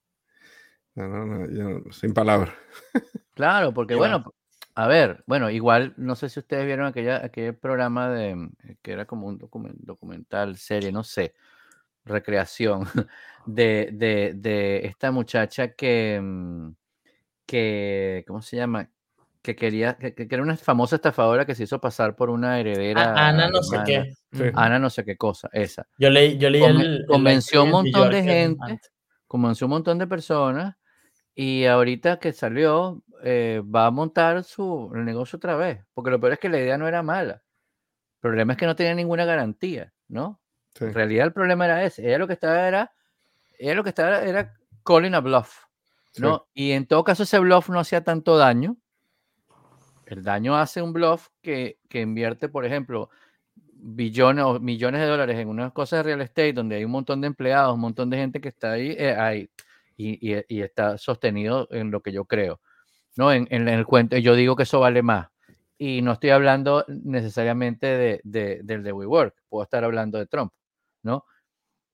No, no, no, sin palabras. Claro, porque bueno, a ver, bueno, igual, no sé si ustedes vieron aquella, aquel programa de que era como un documental, serie, no sé, recreación, de, de, de esta muchacha que, mm, que, ¿cómo se llama? Que quería, que, era una famosa estafadora que se hizo pasar por una heredera. Ana no sé qué. Ana no sé qué cosa, esa. Yo leí, yo leí el, Convenció un montón de gente, convenció un montón de personas y ahorita que salió eh, va a montar su negocio otra vez, porque lo peor es que la idea no era mala. El problema es que no tenía ninguna garantía, ¿no? En realidad el problema era ese. Ella lo que estaba era, ella lo que estaba era, era calling a bluff. ¿No? Y en todo caso ese bluff no hacía tanto daño. El daño hace un bluff que, que invierte, por ejemplo, billones o millones de dólares en unas cosas de real estate donde hay un montón de empleados, un montón de gente que está ahí, eh, ahí y, está sostenido en lo que yo creo. ¿no? En, en, el cuento, yo digo que eso vale más. Y no estoy hablando necesariamente de, de, del de WeWork, puedo estar hablando de Trump, ¿no?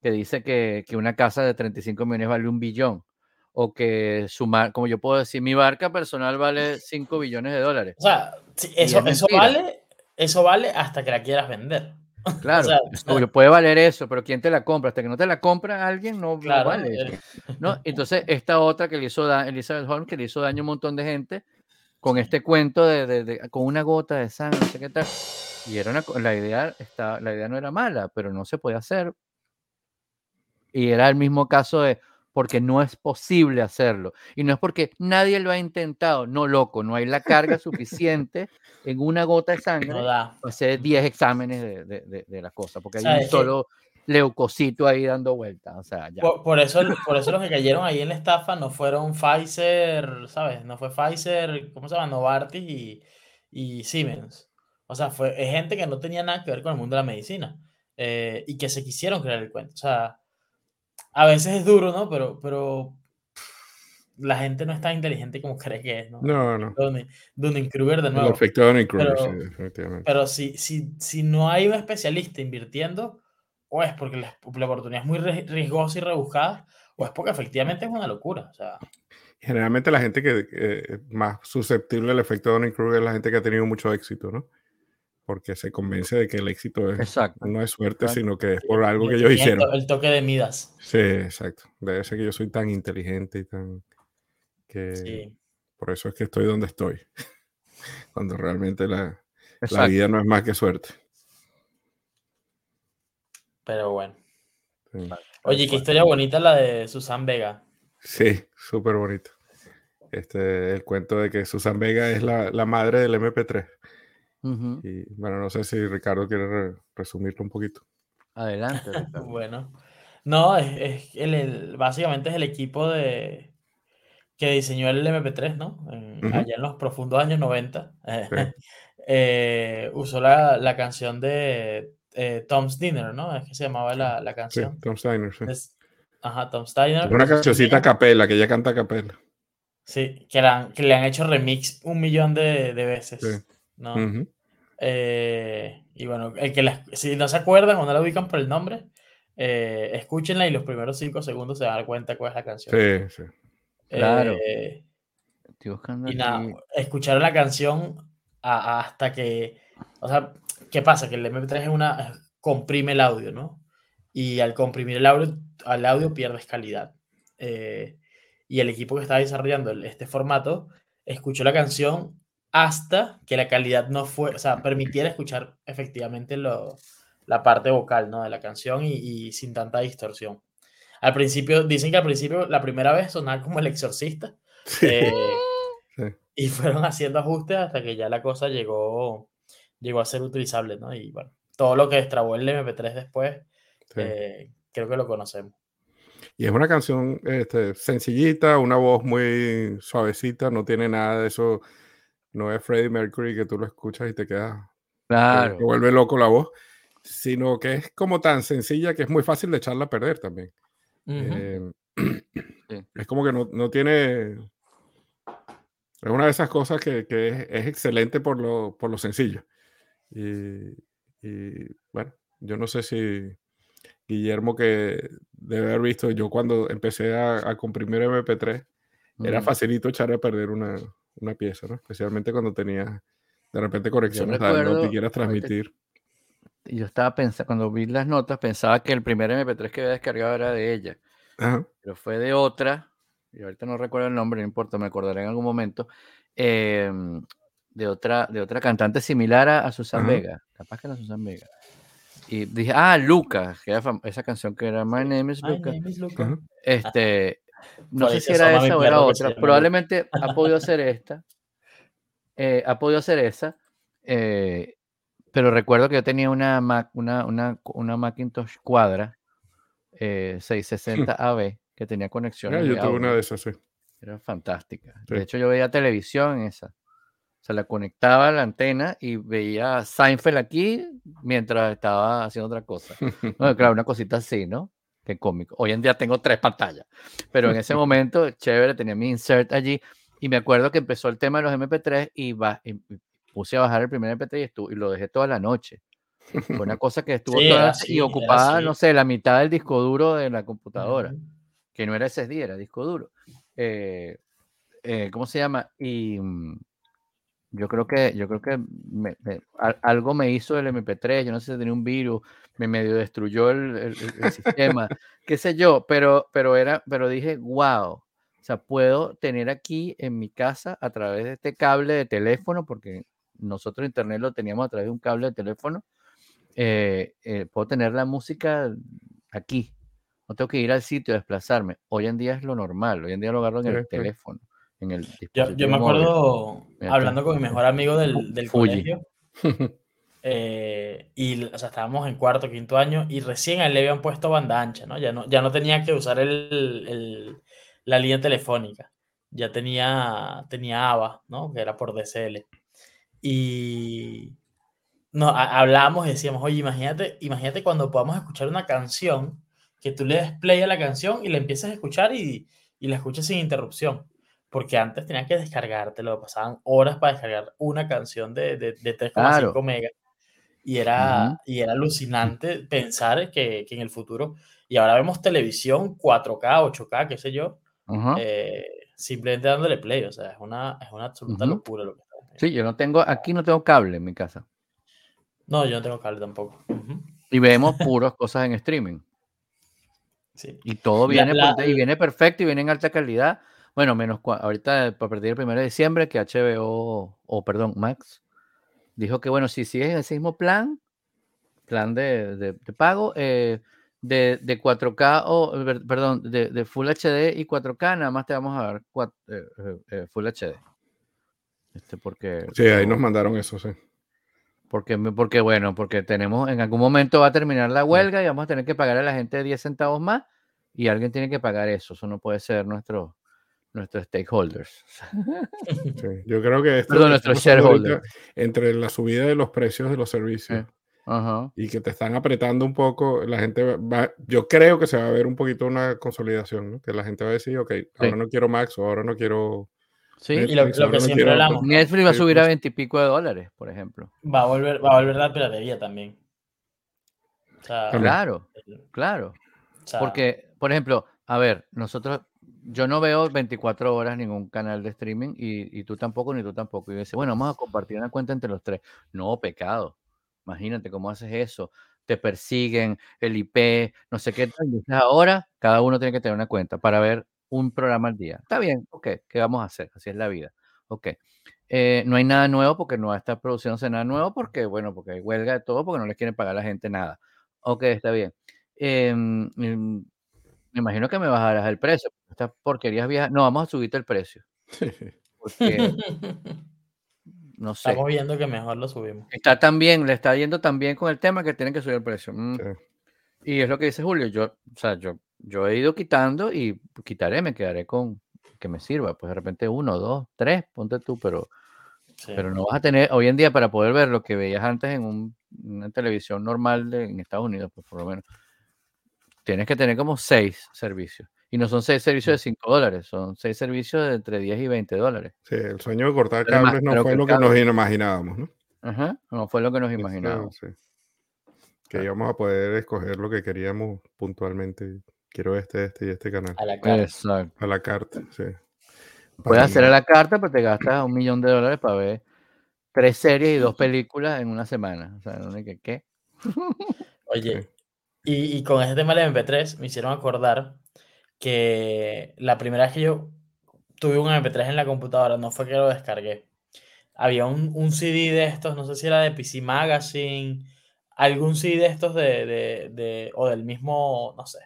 Que dice que, que una casa de 35 millones vale un billón o que sumar, como yo puedo decir, mi barca personal vale 5 billones de dólares. O sea, eso, eso vale, eso vale hasta que la quieras vender. Claro, puede valer eso, pero ¿quién te la compra? Hasta que no te la compra alguien, no, vale. Eh. ¿no? Entonces, esta otra que le hizo daño, Elizabeth Holmes, que le hizo daño a un montón de gente con este cuento de, con una gota de sangre, no sé qué tal. Y era una, la, idea está, la idea no era mala, pero no se puede hacer. Y era el mismo caso de, porque no es posible hacerlo. Y no es porque nadie lo ha intentado. No, loco, no hay la carga suficiente en una gota de sangre para hacer 10 exámenes de, de, de, las cosas, porque hay un solo leucocito ahí dando vueltas. O sea, Por, eso, por eso los que cayeron ahí en la estafa no fueron Pfizer, ¿sabes? No fue Pfizer, ¿cómo se llama? Novartis y, y Siemens. O sea, fue gente que no tenía nada que ver con el mundo de la medicina eh, y que se quisieron crear el cuento. O sea, a veces es duro, ¿no? Pero, pero la gente no es tan inteligente como cree que es, ¿no? No, no. Dunning Kruger de nuevo. El efecto Dunning Kruger, sí, definitivamente. Pero si, si, si no hay un especialista invirtiendo, o es porque la, oportunidad es muy riesgosa y rebuscada, o es porque efectivamente es una locura. O sea, Generalmente la gente que es más susceptible al efecto Dunning Kruger es la gente que ha tenido mucho éxito, ¿no? Porque se convence de que el éxito es, no es suerte, sino que es por algo que ellos hicieron. El toque de Midas. Sí, exacto. Debe ser que yo soy tan inteligente y tan... que Por eso es que estoy donde estoy. Cuando realmente la, la, vida no es más que suerte. Pero bueno. Oye, qué historia bonita la de Susan Vega. Sí, súper bonito. Este, el cuento de que Susan Vega es la, la madre del MP3. Y bueno, no sé si Ricardo quiere resumirlo un poquito. Adelante. bueno, no, es, el, básicamente es el equipo de que diseñó el MP3, ¿no? Allá en los profundos años 90. Eh, usó la, la, canción de eh, Tom's Dinner, ¿no? Es que se llamaba la, la canción. Sí, Tom Steiner, sí. ajá, Tom Steiner. una cancioncita a capela, que ella canta a capela. Sí, que, que le han hecho remix un millón de, de veces. Sí. ¿No? Eh, y bueno, el que si no se acuerdan o no la ubican por el nombre, eh, escúchenla y los primeros cinco segundos se van a dar cuenta cuál es la canción. Sí, sí. claro. Eh, y nada, escucharon la canción hasta que, o sea, ¿qué pasa? Que el MP3 es una, comprime el audio, ¿no? Y al comprimir el audio, al audio pierdes calidad. y el equipo que estaba desarrollando este formato escuchó la canción hasta que la calidad no fue, o sea, permitiera escuchar efectivamente lo, la parte vocal ¿no? de la canción y, sin tanta distorsión. Al principio, dicen que al principio, la primera vez sonaba como el exorcista. Eh, y fueron haciendo ajustes hasta que ya la cosa llegó, llegó a ser utilizable, ¿no? Y bueno, todo lo que destrabó el MP3 después, eh, creo que lo conocemos. Y es una canción este, sencillita, una voz muy suavecita, no tiene nada de eso no es Freddie Mercury que tú lo escuchas y te queda. Claro. Te, vuelve loco la voz, sino que es como tan sencilla que es muy fácil de echarla a perder también. Em, es como que no, no, tiene. Es una de esas cosas que, que es, es, excelente por lo, por lo sencillo. Y, y, bueno, yo no sé si Guillermo, que debe haber visto, yo cuando empecé a, a comprimir MP3, era facilito echar a perder una, una pieza, ¿no? Especialmente cuando tenía de repente conexiones no que quieras transmitir. Yo estaba pensando, cuando vi las notas, pensaba que el primer MP3 que había descargado era de ella. Pero fue de otra, y ahorita no recuerdo el nombre, no importa, me acordaré en algún momento. Em, de otra, de otra cantante similar a, Susan Vega, capaz que era Susan Vega. Y dije, ah, Luca, que era esa canción que era My Name is Luca. Este, no sé si era esa o era otra. Probablemente ha podido ser esta. Eh, ha podido ser esa. Eh, pero recuerdo que yo tenía una, Mac, una, una, una Macintosh Quadra 660 eh, AB que tenía conexión. yo tuve una de esas, sí. Era fantástica. De hecho, yo veía televisión en esa. O sea, la conectaba a la antena y veía Seinfeld aquí mientras estaba haciendo otra cosa. claro, una cosita así, ¿no? Qué cómico. Hoy en día tengo tres pantallas, pero en ese momento, chévere, tenía mi insert allí y me acuerdo que empezó el tema de los MP3 y, puse a bajar el primer MP3 y, y lo dejé toda la noche. Fue una cosa que estuvo toda y ocupada, no sé, la mitad del disco duro de la computadora, que no era SSD, era disco duro. Eh, eh, ¿Cómo se llama? Y mm, yo creo que, yo creo que algo me hizo el MP3, yo no sé si tenía un virus, me medio destruyó el, sistema, qué sé yo, pero, pero, era, pero dije, wow, o sea, puedo tener aquí en mi casa a través de este cable de teléfono, porque nosotros internet lo teníamos a través de un cable de teléfono, eh, eh, puedo tener la música aquí, no tengo que ir al sitio, desplazarme. Hoy en día es lo normal, hoy en día lo agarro en el teléfono yo, me acuerdo hablando con mi mejor amigo del, del colegio. Eh, y o sea, estábamos en cuarto, quinto año y recién a él le habían puesto banda ancha, ¿no? Ya no, ya no tenía que usar el, el, la línea telefónica, ya tenía, tenía ABA, ¿no? Que era por DSL. Y no, hablábamos y decíamos, oye, imagínate, imagínate cuando podamos escuchar una canción, que tú le des play a la canción y la empieces a escuchar y, y la escuches sin interrupción porque antes tenían que descargártelo, pasaban horas para descargar una canción de, de, de 3,5 megas. Y era, y era alucinante pensar que, que, en el futuro, y ahora vemos televisión 4K, 8K, qué sé yo, eh, simplemente dándole play, o sea, es una, es una absoluta locura lo que está Sí, yo no tengo, aquí no tengo cable en mi casa. No, yo no tengo cable tampoco. Y vemos puras cosas en streaming. Sí. Y todo viene, y viene perfecto y viene en alta calidad bueno, menos ahorita a partir del 1 de diciembre que HBO, o perdón, Max, dijo que bueno, si sigues ese mismo plan, plan de, de, pago, eh, de, de, 4K o, perdón, de, de, Full HD y 4K, nada más te vamos a dar eh, eh, Full HD. Este, porque, sí, ahí nos mandaron eso, sí. Porque, porque, bueno, porque tenemos, en algún momento va a terminar la huelga y vamos a tener que pagar a la gente 10 centavos más y alguien tiene que pagar eso. Eso no puede ser nuestro, nuestros stakeholders. yo creo que esto nuestros shareholders. entre la subida de los precios de los servicios y que te están apretando un poco, la gente va, yo creo que se va a ver un poquito una consolidación, que la gente va a decir, ok, ahora no quiero Max o ahora no quiero... Sí, y lo, que siempre hablamos. Netflix va a subir a 20 y pico de dólares, por ejemplo. Va a volver, va a volver la piratería también. claro, claro. Porque, por ejemplo, a ver, nosotros yo no veo 24 horas ningún canal de streaming y, tú tampoco, ni tú tampoco. Y dice, bueno, vamos a compartir una cuenta entre los tres. No, pecado. Imagínate cómo haces eso. Te persiguen, el IP, no sé qué. Ahora cada uno tiene que tener una cuenta para ver un programa al día. Está bien, ok, ¿qué vamos a hacer? Así es la vida. Ok. Eh, no hay nada nuevo porque no está produciéndose nada nuevo porque, bueno, porque hay huelga de todo porque no les quieren pagar a la gente nada. Ok, está bien. Em, em, me imagino que me bajarás el precio. Estas porquerías viejas. No, vamos a subirte el precio. Porque, no sé. Estamos viendo que mejor lo subimos. Está también, le está yendo también con el tema que tienen que subir el precio. Mm. Y es lo que dice Julio. Yo, o sea, yo, yo he ido quitando y quitaré, me quedaré con que me sirva. Pues de repente uno, dos, tres, ponte tú, pero, pero no vas a tener, hoy en día para poder ver lo que veías antes en una televisión normal en Estados Unidos, pues por lo menos tienes que tener como seis servicios. Y no son seis servicios de 5 dólares, son seis servicios de entre 10 y 20 dólares. Sí, el sueño de cortar cables no fue lo que nos imaginábamos, ¿no? Ajá, no fue lo que nos imaginábamos. Que íbamos a poder escoger lo que queríamos puntualmente. Quiero este, este y este canal. A la carta. Exacto. A la carta, sí. Puedes hacer a la carta, pero te gastas un millón de dólares para ver tres series y dos películas en una semana. O sea, que qué. Oye, y, con ese tema del MP3 me hicieron acordar que la primera vez que yo tuve un MP3 en la computadora no fue que lo descargué. Había un, un CD de estos, no sé si era de PC Magazine, algún CD de estos de, de, de, o del mismo, no sé.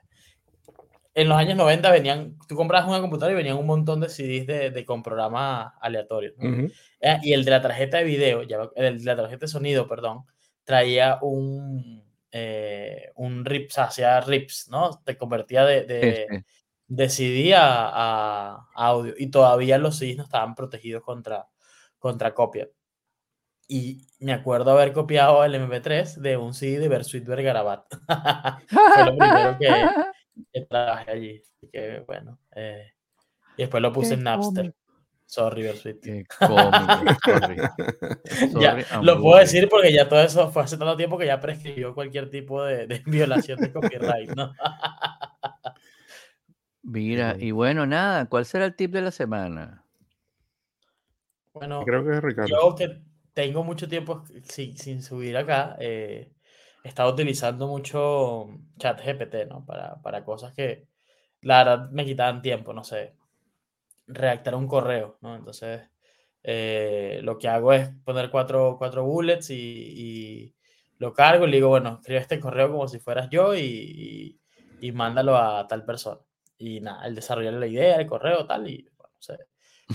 En los años 90 venían, tú comprabas una computadora y venían un montón de CDs de, de con programas aleatorios. Eh, y el de la tarjeta de video, ya, el de la tarjeta de sonido, perdón, traía un, eh, un rips, hacía rips, ¿no? Te convertía de, de, CD a, audio y todavía los CDs no estaban protegidos contra, contra copia. Y me acuerdo haber copiado el MP3 de un CD de Versuit Vergarabat. Fue lo primero que, trabajé allí. que, bueno, eh, y después lo puse en Napster. Sorry, Versuit. ya, lo puedo decir porque ya todo eso fue hace tanto tiempo que ya prescribió cualquier tipo de, violación de copyright, ¿no? Mira, y bueno, nada, ¿cuál será el tip de la semana? Bueno, Creo que es Ricardo. yo que tengo mucho tiempo sin, sin subir acá, eh, he estado utilizando mucho chat GPT, ¿no? Para, para cosas que la verdad me quitaban tiempo, no sé, redactar un correo, ¿no? Entonces, eh, lo que hago es poner cuatro, cuatro bullets y, lo cargo y le digo, bueno, escribe este correo como si fueras yo y, y, mándalo a tal persona. Y nada, el desarrollar la idea, el correo, tal, y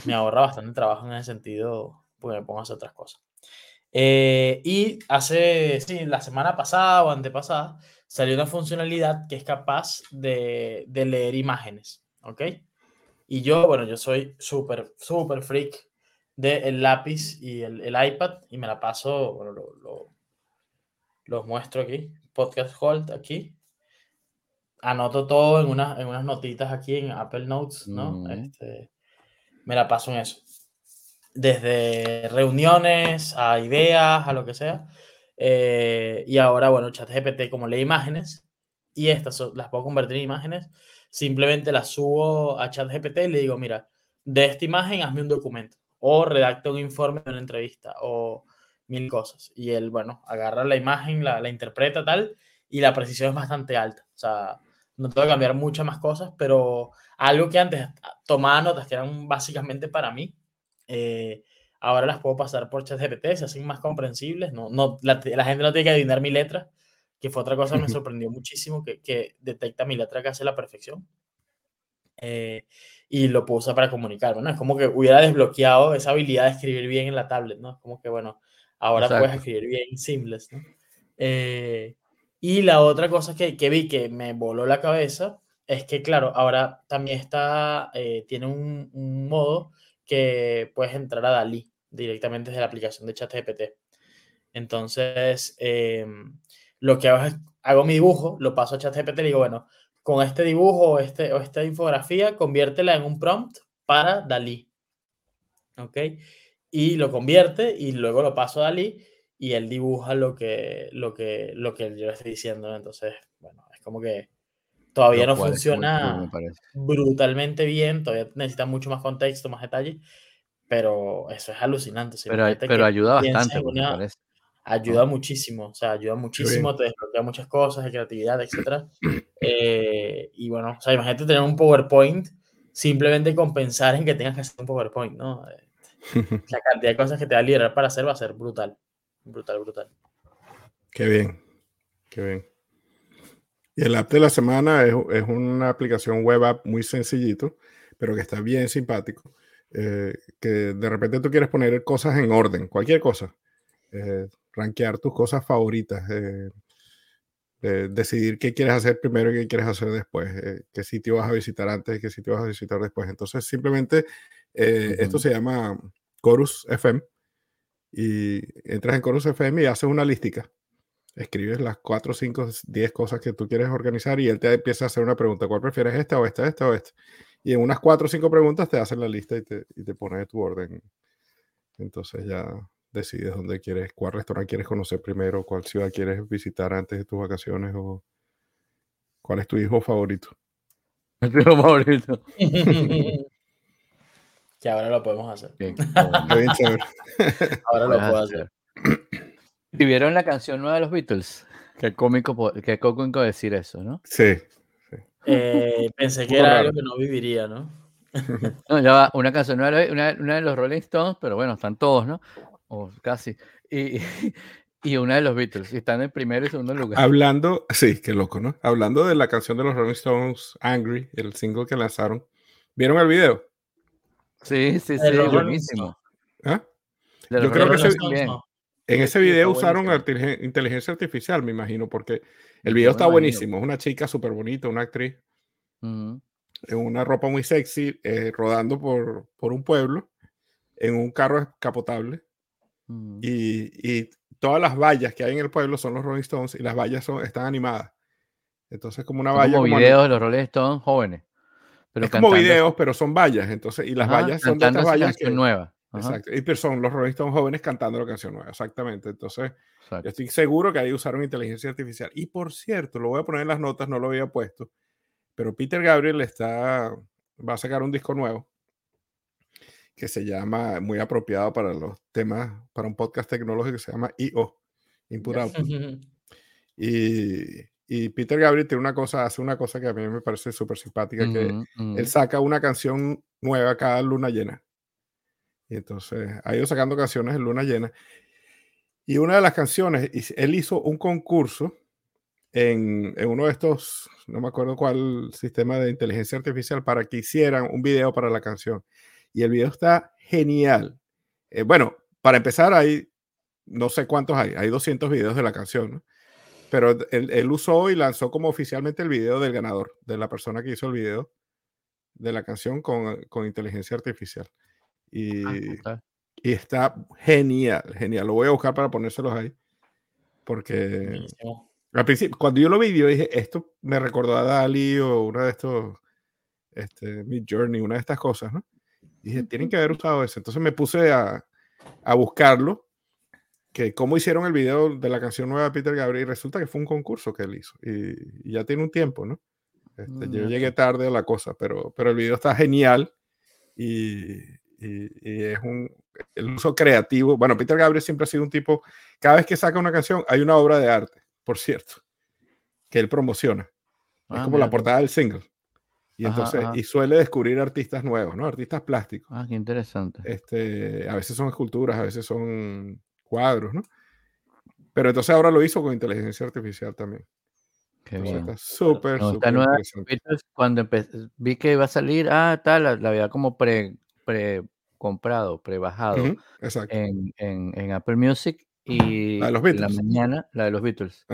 me ahorra bastante trabajo en ese sentido, porque me pongo a hacer otras cosas. Eh, y hace, sí, la semana pasada o antepasada, salió una funcionalidad que es capaz de, de leer imágenes, ¿ok? Y yo, bueno, yo soy súper, súper freak del lápiz y el, el, iPad y me la paso, bueno, lo, lo, los muestro aquí, podcast hold aquí. Anoto todo en, una, en unas notitas aquí en Apple Notes, ¿no? Mm. Este, me la paso en eso. Desde reuniones a ideas, a lo que sea. Eh, y ahora, bueno, ChatGPT como lee imágenes y estas las puedo convertir en imágenes, simplemente las subo a ChatGPT y le digo, mira, de esta imagen hazme un documento o redacta un informe de una entrevista o mil cosas. Y él, bueno, agarra la imagen, la, la interpreta tal y la precisión es bastante alta. O sea, no tengo que cambiar muchas más cosas, pero algo que antes tomaba notas que eran básicamente para mí, eh, ahora las puedo pasar por ChatGPT, se hacen más comprensibles, no, no, la, la, gente no tiene que adivinar mi letra, que fue otra cosa que me sorprendió muchísimo, que, que detecta mi letra casi a la perfección. Eh, y lo puedo usar para comunicarme, ¿no? Es como que hubiera desbloqueado esa habilidad de escribir bien en la tablet, ¿no? Es como que, bueno, ahora Exacto. puedes escribir bien seamless, ¿no? Eh, y la otra cosa que, que, vi que me voló la cabeza es que, claro, ahora también está, eh, tiene un, un, modo que puedes entrar a Dalí directamente desde la aplicación de ChatGPT. Entonces, eh, lo que hago es, hago mi dibujo, lo paso a ChatGPT y digo, bueno, con este dibujo o, este, o esta infografía, conviértela en un prompt para Dalí. ¿Ok? Y lo convierte y luego lo paso a Dalí y él dibuja lo que, lo que, lo que yo le estoy diciendo. Entonces, bueno, es como que todavía no funciona brutalmente bien, todavía necesita mucho más contexto, más detalle, pero eso es alucinante. Pero, pero ayuda bastante, una, ayuda muchísimo, o sea, ayuda muchísimo, te desbloquea muchas cosas de creatividad, etc. Eh, y bueno, o sea, imagínate tener un PowerPoint simplemente con pensar en que tengas que hacer un PowerPoint, ¿no? La cantidad de cosas que te va a liberar para hacer va a ser brutal. Brutal, brutal. Qué bien, qué bien. Y el app de la semana es, es una aplicación web app muy sencillito, pero que está bien simpático. Eh, que de repente tú quieres poner cosas en orden, cualquier cosa. Eh, rankear tus cosas favoritas. Eh, decidir qué quieres hacer primero y qué quieres hacer después. Eh, qué sitio vas a visitar antes y qué sitio vas a visitar después. Entonces, simplemente uh -huh. esto se llama Chorus FM y entras en Chorus FM y haces una lística. Escribes las 4, 5, 10 cosas que tú quieres organizar y él te empieza a hacer una pregunta. ¿Cuál prefieres, esta o esta, esta o esta? Y en unas 4 o 5 preguntas te hacen la lista y te, y te pone tu orden. Entonces ya decides dónde quieres, cuál restaurante quieres conocer primero, cuál ciudad quieres visitar antes de tus vacaciones o cuál es tu hijo favorito. Tu hijo favorito. que ahora lo podemos hacer. Bien, bien chévere. ahora lo puedo hacer. ¿Y vieron la canción nueva de los Beatles? Qué cómico, qué cómico decir eso, ¿no? Sí. sí. Eh, pensé que era algo que no viviría, ¿no? no, ya va, una canción nueva, una, una de los Rolling Stones, pero bueno, están todos, ¿no? O casi. Y, y, una de los Beatles. Y están en primero y segundo lugar. Hablando, sí, qué loco, ¿no? Hablando de la canción de los Rolling Stones, Angry, el single que lanzaron. ¿Vieron el video? Sí, sí, sí, buenísimo. ¿Ah? Yo creo que ese, en ese video usaron inteligencia artificial, me imagino, porque el video está buenísimo. Es una chica súper bonita, una actriz, uh -huh. en una ropa muy sexy, eh, rodando por, por un pueblo, en un carro escapotable y, y, todas las vallas que hay en el pueblo son los Rolling Stones y las vallas son, están animadas. Entonces, como una valla. Como, como videos de los Rolling Stones jóvenes. Pero es como videos, pero son vallas. Entonces, y las Ajá, vallas son de estas vallas. Que, nueva. Exacto. Y son los Rolling Stones jóvenes cantando la canción nueva. Exactamente. Entonces, Exacto. yo estoy seguro que ahí usaron inteligencia artificial. Y por cierto, lo voy a poner en las notas, no lo había puesto. Pero Peter Gabriel está, va a sacar un disco nuevo que se llama, muy apropiado para los temas, para un podcast tecnológico que se llama I.O., Input Output. y, y, Peter Gabriel tiene una cosa, hace una cosa que a mí me parece súper simpática, que él saca una canción nueva cada luna llena. Y entonces ha ido sacando canciones en luna llena. Y una de las canciones, él hizo un concurso en, en, uno de estos, no me acuerdo cuál sistema de inteligencia artificial, para que hicieran un video para la canción. Y el video está genial. Eh, bueno, para empezar, hay, no sé cuántos hay, hay 200 videos de la canción, pero él, usó y lanzó como oficialmente el video del ganador, de la persona que hizo el video de la canción con, con inteligencia artificial. Y, ah, y está genial, genial. Lo voy a buscar para ponérselos ahí. Porque al principio, cuando yo lo vi, yo dije, esto me recordó a Dali o una de estos, este, Mid Journey, una de estas cosas, ¿no? Dije, tienen que haber usado eso. Entonces me puse a, a buscarlo, que cómo hicieron el video de la canción nueva de Peter Gabriel, y resulta que fue un concurso que él hizo. Y, ya tiene un tiempo, ¿no? Este, yo mm, llegué tarde a la cosa, pero, pero el video está genial y, y, es un el uso creativo. Bueno, Peter Gabriel siempre ha sido un tipo, cada vez que saca una canción hay una obra de arte, por cierto, que él promociona. es ah, como la portada del single. Y entonces, y suele descubrir artistas nuevos, ¿no? Artistas plásticos. Ah, qué interesante. Este, a veces son esculturas, a veces son cuadros, ¿no? Pero entonces ahora lo hizo con inteligencia artificial también. Qué bien. Está súper, súper Cuando vi que iba a salir, ah, tal, la, la como pre, pre comprado, prebajado en, en, Apple Music y la, la mañana, la de los Beatles.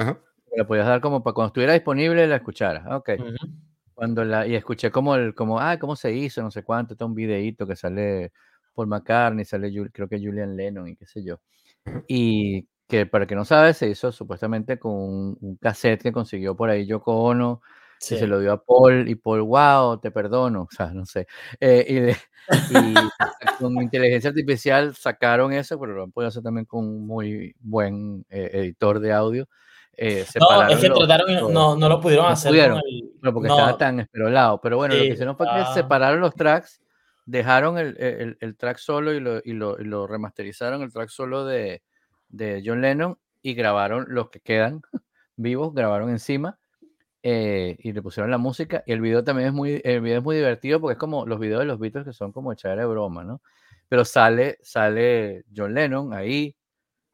La podías dar como para cuando estuviera disponible la escucharas. Ok. Cuando la, y escuché como el, como, ah, cómo se hizo, no sé cuánto, está un videíto que sale Paul McCartney, sale creo que Julian Lennon y qué sé yo. Y que para que no sabes, se hizo supuestamente con un, cassette que consiguió por ahí Yoko Ono, y se lo dio a Paul, y Paul, wow, te perdono, o sea, no sé. Eh, y, con inteligencia artificial sacaron eso, pero lo han podido hacer también con un muy buen eh, editor de audio. Eh, no, es que trataron, no, no, lo pudieron hacer. Pudieron, pero porque estaba tan esperolado. Pero bueno, lo que hicieron fue que separaron los tracks, dejaron el, el, el track solo y lo, y, lo, y lo, remasterizaron, el track solo de, de John Lennon, y grabaron los que quedan vivos, grabaron encima eh, y le pusieron la música. Y el video también es muy, el video es muy divertido porque es como los videos de los Beatles que son como echar de broma, ¿no? Pero sale, sale John Lennon ahí,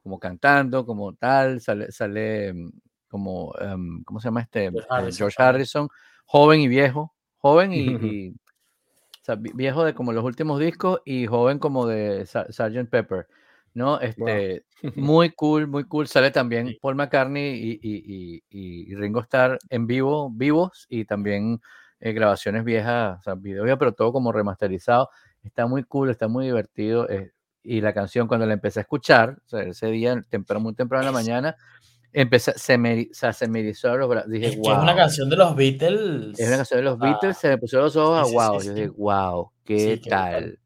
como cantando, como tal, sale, sale mm, como, em, ¿cómo se llama este? George eh, Harrison, joven y viejo, joven y, o sea, viejo de como los últimos discos y joven como de Sgt. Pepper. ¿no? Este, muy cool, muy cool. Sale también Paul McCartney y, Ringo Starr en vivo, vivos y también eh, grabaciones viejas, o sea, videos, pero todo como remasterizado. Está muy cool, está muy divertido. Eh, y la canción, cuando la empecé a escuchar, ese día, temprano, muy temprano en la mañana, empecé, se me, o sea, se me hizo los brazos. Dije, es wow. es una canción de los Beatles. Es una canción de los Beatles, se me pusieron los ojos a wow. Yo dije, wow, qué tal.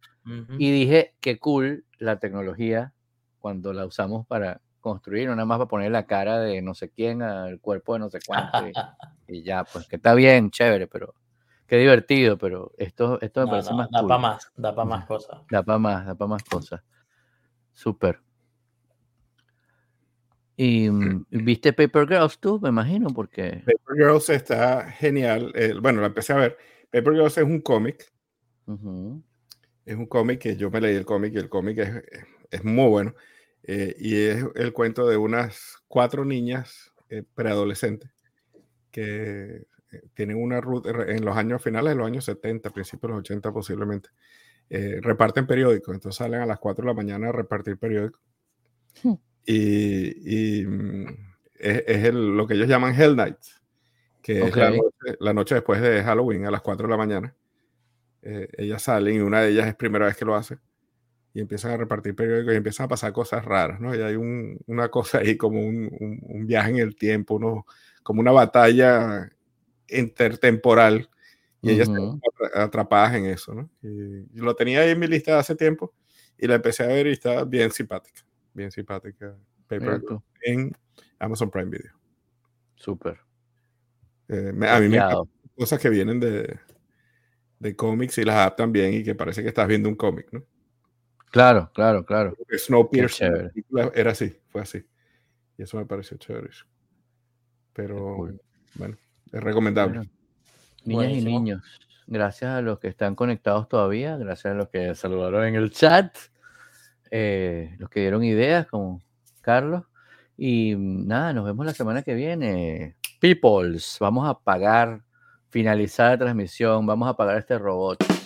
Y dije, qué cool la tecnología cuando la usamos para construir, nada más para poner la cara de no sé quién al cuerpo de no sé cuánto y, ya, pues que está bien, chévere, pero qué divertido, pero esto, esto me parece más. Da para más, da para más cosas. Da para más, da para más cosas. Súper. Y mm, viste Paper Girls tú, me imagino, porque. Paper Girls está genial. bueno, la empecé a ver. Paper Girls es un cómic. Es un cómic que yo me leí el cómic y el cómic es, es muy bueno. Eh, y es el cuento de unas cuatro niñas eh, preadolescentes que eh, tienen una ruta en los años finales de los años 70, principios de los 80 posiblemente. reparten periódicos, entonces salen a las 4 de la mañana a repartir periódicos. Hmm. Y, mm, es, lo que ellos llaman Hell Nights, que es la noche, después de Halloween a las 4 de la mañana. ellas salen y una de ellas es primera vez que lo hace y empiezan a repartir periódicos y empiezan a pasar cosas raras, ¿no? Y hay una cosa ahí como un, viaje en el tiempo, uno, como una batalla intertemporal y ellas están atrapadas en eso, ¿no? Y, lo tenía ahí en mi lista de hace tiempo y la empecé a ver y está bien simpática, bien simpática. Paper en Amazon Prime Video. Súper. Eh, a mí me cosas que vienen de, de cómics y las adaptan bien y que parece que estás viendo un cómic, ¿no? Claro, claro, claro. Snowpiercer era así, fue así. Y eso me pareció chévere. Pero bueno, es recomendable. niñas y niños, gracias a los que están conectados todavía, gracias a los que saludaron en el chat, eh, los que dieron ideas como Carlos. Y nada, nos vemos la semana que viene. Peoples, vamos a pagar, finalizar la transmisión, vamos a pagar este robot.